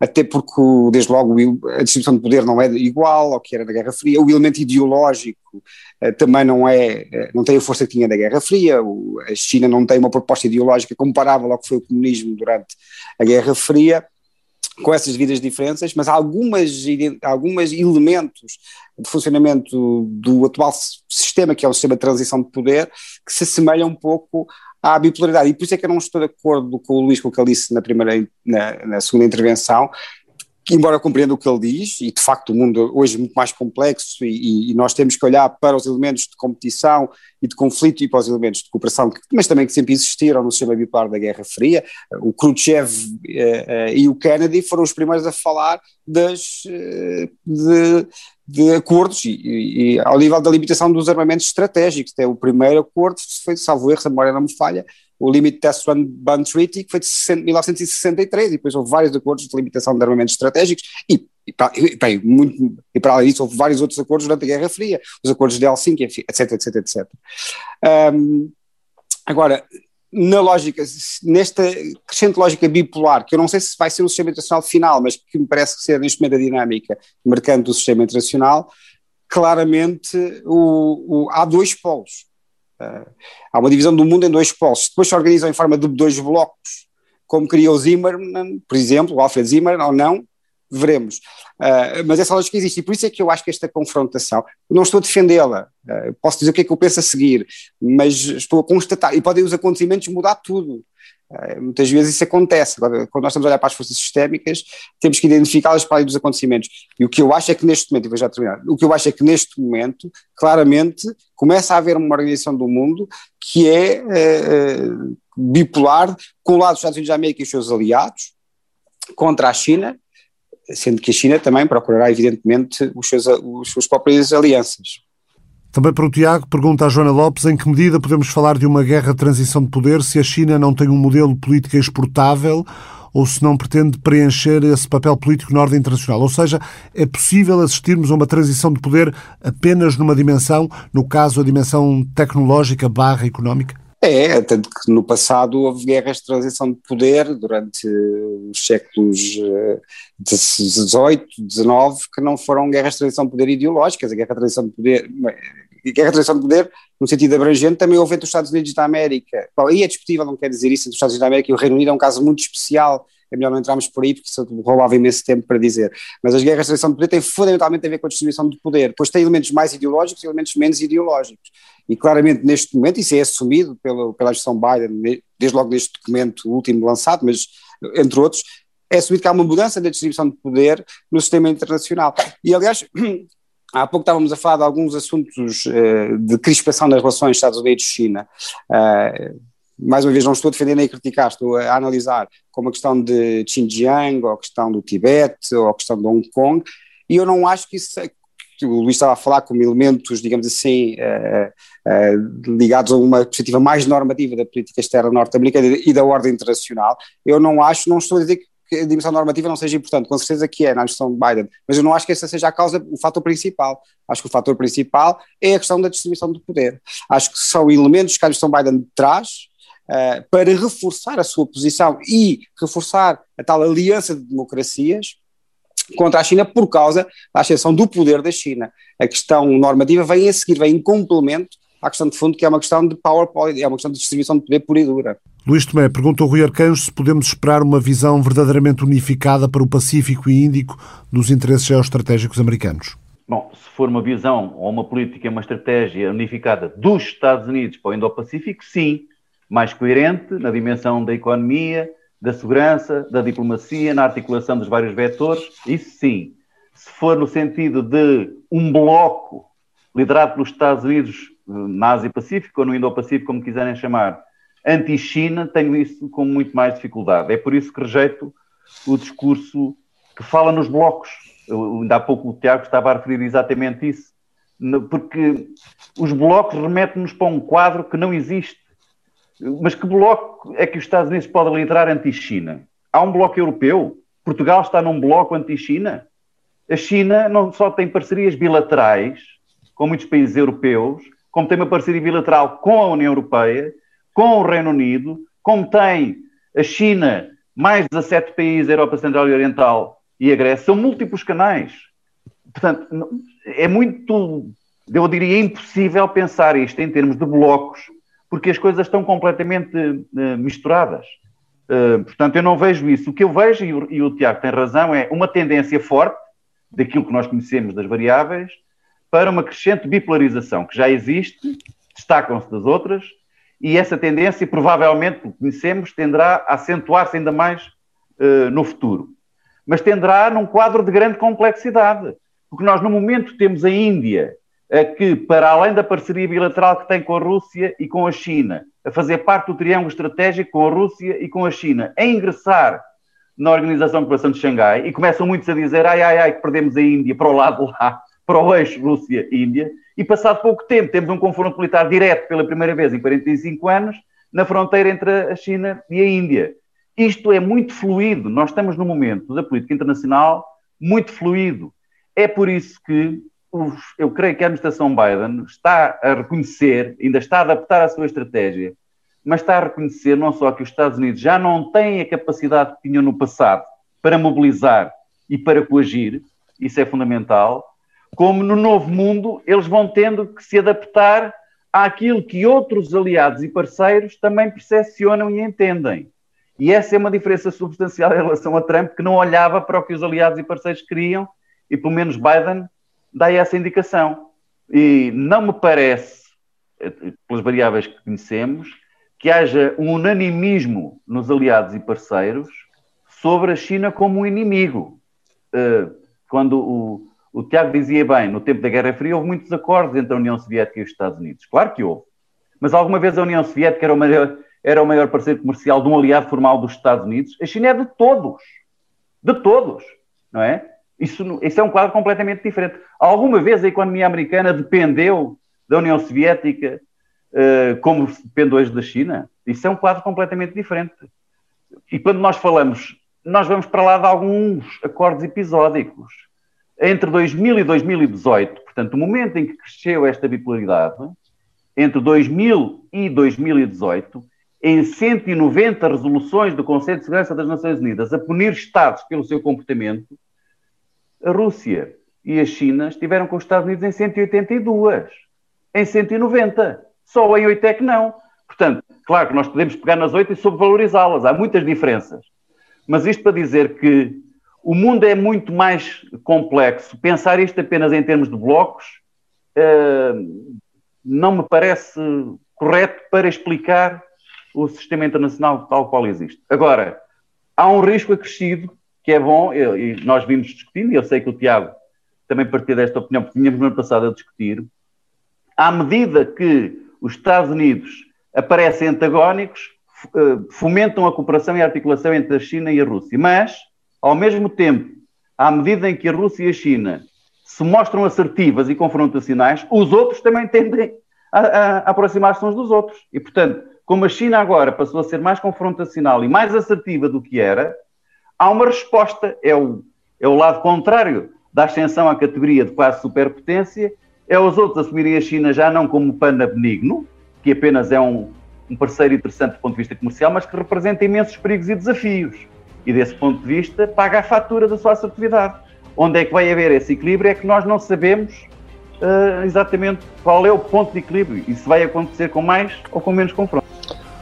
até porque, desde logo, a distribuição de poder não é igual ao que era na Guerra Fria, o elemento ideológico eh, também não é, eh, não tem a força que tinha na Guerra Fria, a China não tem uma proposta ideológica comparável ao que foi o comunismo durante a Guerra Fria, com essas devidas diferenças, mas algumas, algumas elementos de funcionamento do atual sistema, que é o sistema de transição de poder, que se assemelham um pouco à bipolaridade. E por isso é que eu não estou de acordo com o Luís, com o que ele disse na, primeira, na, na segunda intervenção, embora eu compreenda o que ele diz, e de facto o mundo hoje é muito mais complexo e, e, nós temos que olhar para os elementos de competição e de conflito e para os elementos de cooperação, mas também que sempre existiram no sistema bipolar da Guerra Fria. O Khrushchev uh, uh, e o Kennedy foram os primeiros a falar das, uh, de, de, acordos e, e, e, ao nível da limitação dos armamentos estratégicos. Até o primeiro acordo foi, salvo erro, se a memória não me falha, o Limit Test Run Ban Treaty, que foi de 1963, e depois houve vários acordos de limitação de armamentos estratégicos, e, e, e, bem, muito, e para além disso houve vários outros acordos durante a Guerra Fria, os acordos de Helsinki, etc, etc, etc. Um, agora, na lógica, nesta crescente lógica bipolar, que eu não sei se vai ser o sistema internacional final, mas que me parece ser neste momento a dinâmica marcando o sistema internacional, claramente o, o, há dois polos. Uh, há uma divisão do mundo em dois polos. Depois se organizam em forma de dois blocos, como criou Zimmerman, por exemplo, o Alfred Zimmerman, ou não, veremos. Uh, mas essa lógica existe, e por isso é que eu acho que esta confrontação, não estou a defendê-la, uh, posso dizer o que é que eu penso a seguir, mas estou a constatar, e podem os acontecimentos mudar tudo. Uh, muitas vezes isso acontece. Agora, quando nós estamos a olhar para as forças sistémicas, temos que identificá-las para além dos acontecimentos. E o que eu acho é que neste momento, e vou já terminar, o que eu acho é que neste momento, claramente, começa a haver uma organização do mundo que é bipolar, com o lado dos Estados Unidos da América e os seus aliados, contra a China, sendo que a China também procurará, evidentemente, os seus, os suas próprias alianças. Também para o Tiago, pergunta a Joana Lopes em que medida podemos falar de uma guerra de transição de poder se a China não tem um modelo político exportável ou se não pretende preencher esse papel político na ordem internacional. Ou seja, é possível assistirmos a uma transição de poder apenas numa dimensão, no caso a dimensão tecnológica barra económica? É, tanto que no passado houve guerras de transição de poder durante os séculos XVIII, eh, XIX, que não foram guerras de transição de poder ideológicas. A guerra de transição de poder, guerra de transição de poder, no sentido abrangente, também houve entre os Estados Unidos da América. Bom, aí é discutível, não quer dizer isso, entre os Estados Unidos da América e o Reino Unido é um caso muito especial, é melhor não entrarmos por aí porque isso roubava imenso tempo para dizer. Mas as guerras de transição de poder têm fundamentalmente a ver com a distribuição de poder, pois tem elementos mais ideológicos e elementos menos ideológicos. E claramente neste momento, isso é assumido pela, pela gestão Biden, desde logo neste documento último lançado, mas entre outros, é assumido que há uma mudança na distribuição de poder no sistema internacional. E aliás, *clears throat* há pouco estávamos a falar de alguns assuntos uh, de crispação das relações Estados Unidos-China. Uh, mais uma vez, não estou a defender nem a criticar, estou a analisar como a questão de Xinjiang, ou a questão do Tibete, ou a questão de Hong Kong, e eu não acho que isso, o Luís estava a falar como elementos, digamos assim, uh, uh, ligados a uma perspectiva mais normativa da política externa norte-americana e da ordem internacional, eu não acho, não estou a dizer que a dimensão normativa não seja importante, com certeza que é na gestão de Biden, mas eu não acho que essa seja a causa, o fator principal. Acho que o fator principal é a questão da distribuição do poder. Acho que são elementos que a gestão Biden traz uh, para reforçar a sua posição e reforçar a tal aliança de democracias contra a China por causa da ascensão do poder da China. A questão normativa vem a seguir, vem em complemento à questão de fundo, que é uma questão de power policy, é uma questão de distribuição de poder pura e dura. Luís Tomé, pergunta o Rui Arcanjo se podemos esperar uma visão verdadeiramente unificada para o Pacífico e Índico dos interesses geoestratégicos americanos. Bom, se for uma visão ou uma política, uma estratégia unificada dos Estados Unidos para o Indo-Pacífico, sim, mais coerente na dimensão da economia, da segurança, da diplomacia, na articulação dos vários vetores, isso sim. Se for no sentido de um bloco liderado pelos Estados Unidos eh, na Ásia-Pacífico ou no Indo-Pacífico, como quiserem chamar, anti-China, tenho isso com muito mais dificuldade. É por isso que rejeito o discurso que fala nos blocos. Eu, ainda há pouco o Tiago estava a referir exatamente isso. Porque os blocos remetem-nos para um quadro que não existe. Mas que bloco é que os Estados Unidos podem liderar anti-China? Há um bloco europeu? Portugal está num bloco anti-China? A China não só tem parcerias bilaterais com muitos países europeus, como tem uma parceria bilateral com a União Europeia, com o Reino Unido, como tem a China, mais 17 países Europa Central e Oriental e a Grécia, são múltiplos canais. Portanto, é muito, eu diria, impossível pensar isto em termos de blocos porque as coisas estão completamente uh, misturadas. Uh, portanto, eu não vejo isso. O que eu vejo, e o, e o Tiago tem razão, é uma tendência forte daquilo que nós conhecemos das variáveis para uma crescente bipolarização que já existe, destacam-se das outras, e essa tendência, provavelmente, que conhecemos, tenderá a acentuar-se ainda mais uh, no futuro. mas tenderá num quadro de grande complexidade. Porque nós, no momento, temos a Índia, que, para além da parceria bilateral que tem com a Rússia e com a China, a fazer parte do triângulo estratégico com a Rússia e com a China, a ingressar na Organização de Cooperação de Xangai, e começam muitos a dizer, ai, ai, ai, que perdemos a Índia para o lado lá, *laughs* para o eixo Rússia-Índia, e passado pouco tempo temos um confronto militar direto pela primeira vez em 45 anos, na fronteira entre a China e a Índia. Isto é muito fluido. Nós estamos num momento da política internacional muito fluido. É por isso que eu creio que a administração Biden está a reconhecer, ainda está a adaptar a sua estratégia, mas está a reconhecer não só que os Estados Unidos já não têm a capacidade que tinham no passado para mobilizar e para coagir, isso é fundamental, como no novo mundo eles vão tendo que se adaptar àquilo que outros aliados e parceiros também percepcionam e entendem. E essa é uma diferença substancial em relação a Trump, que não olhava para o que os aliados e parceiros queriam, e pelo menos Biden dá essa indicação. E não me parece, eh, pelas variáveis que conhecemos, que haja um unanimismo nos aliados e parceiros sobre a China como um inimigo. Eh, quando o, o Tiago dizia bem, no tempo da Guerra Fria houve muitos acordos entre a União Soviética e os Estados Unidos. Claro que houve. Mas alguma vez a União Soviética era o maior, era o maior parceiro comercial de um aliado formal dos Estados Unidos? A China é de todos. De todos. Não é? Isso, isso é um quadro completamente diferente. Alguma vez a economia americana dependeu da União Soviética uh, como depende hoje da China? Isso é um quadro completamente diferente. E quando nós falamos, nós vamos para lá de alguns acordos episódicos entre 2000 e 2018, portanto, o momento em que cresceu esta bipolaridade, entre 2000 e 2018, em 190 resoluções do Conselho de Segurança das Nações Unidas a punir Estados pelo seu comportamento, a Rússia e a China estiveram com os Estados Unidos em 182, em 190. Só em 8 é que não. Portanto, claro que nós podemos pegar nas 8 e sobrevalorizá-las, há muitas diferenças. Mas isto para dizer que o mundo é muito mais complexo. Pensar isto apenas em termos de blocos uh, não me parece correto para explicar o sistema internacional tal qual existe. Agora, há um risco acrescido que é bom, e nós vimos discutindo, e eu sei que o Tiago também partiu desta opinião, porque tínhamos no ano passado a discutir, à medida que os Estados Unidos aparecem antagónicos, eh, fomentam a cooperação e a articulação entre a China e a Rússia. Mas ao mesmo tempo, à medida em que a Rússia e a China se mostram assertivas e confrontacionais, os outros também tendem a, a, a aproximar-se uns dos outros. E, portanto, como a China agora passou a ser mais confrontacional e mais assertiva do que era, há uma resposta. É o, é o lado contrário da ascensão à categoria de quase superpotência, é os outros assumirem a China já não como pana benigno, que apenas é um, um parceiro interessante do ponto de vista comercial, mas que representa imensos perigos e desafios e, desse ponto de vista, paga a fatura da sua assertividade. Onde é que vai haver esse equilíbrio é que nós não sabemos uh, exatamente qual é o ponto de equilíbrio e se vai acontecer com mais ou com menos confronto.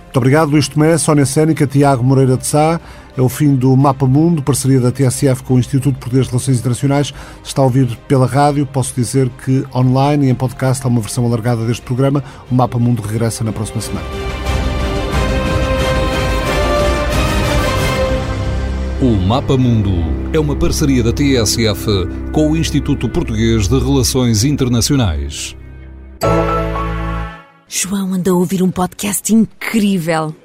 Muito obrigado, Luís Tomé, Sónia Sénica, Tiago Moreira de Sá. É o fim do Mapa Mundo, parceria da TSF com o Instituto Português de Relações Internacionais. Está a ouvir pela rádio. Posso dizer que online e em podcast há uma versão alargada deste programa. O Mapa Mundo regressa na próxima semana. O Mapa Mundo é uma parceria da TSF com o Instituto Português de Relações Internacionais. João anda a ouvir um podcast incrível.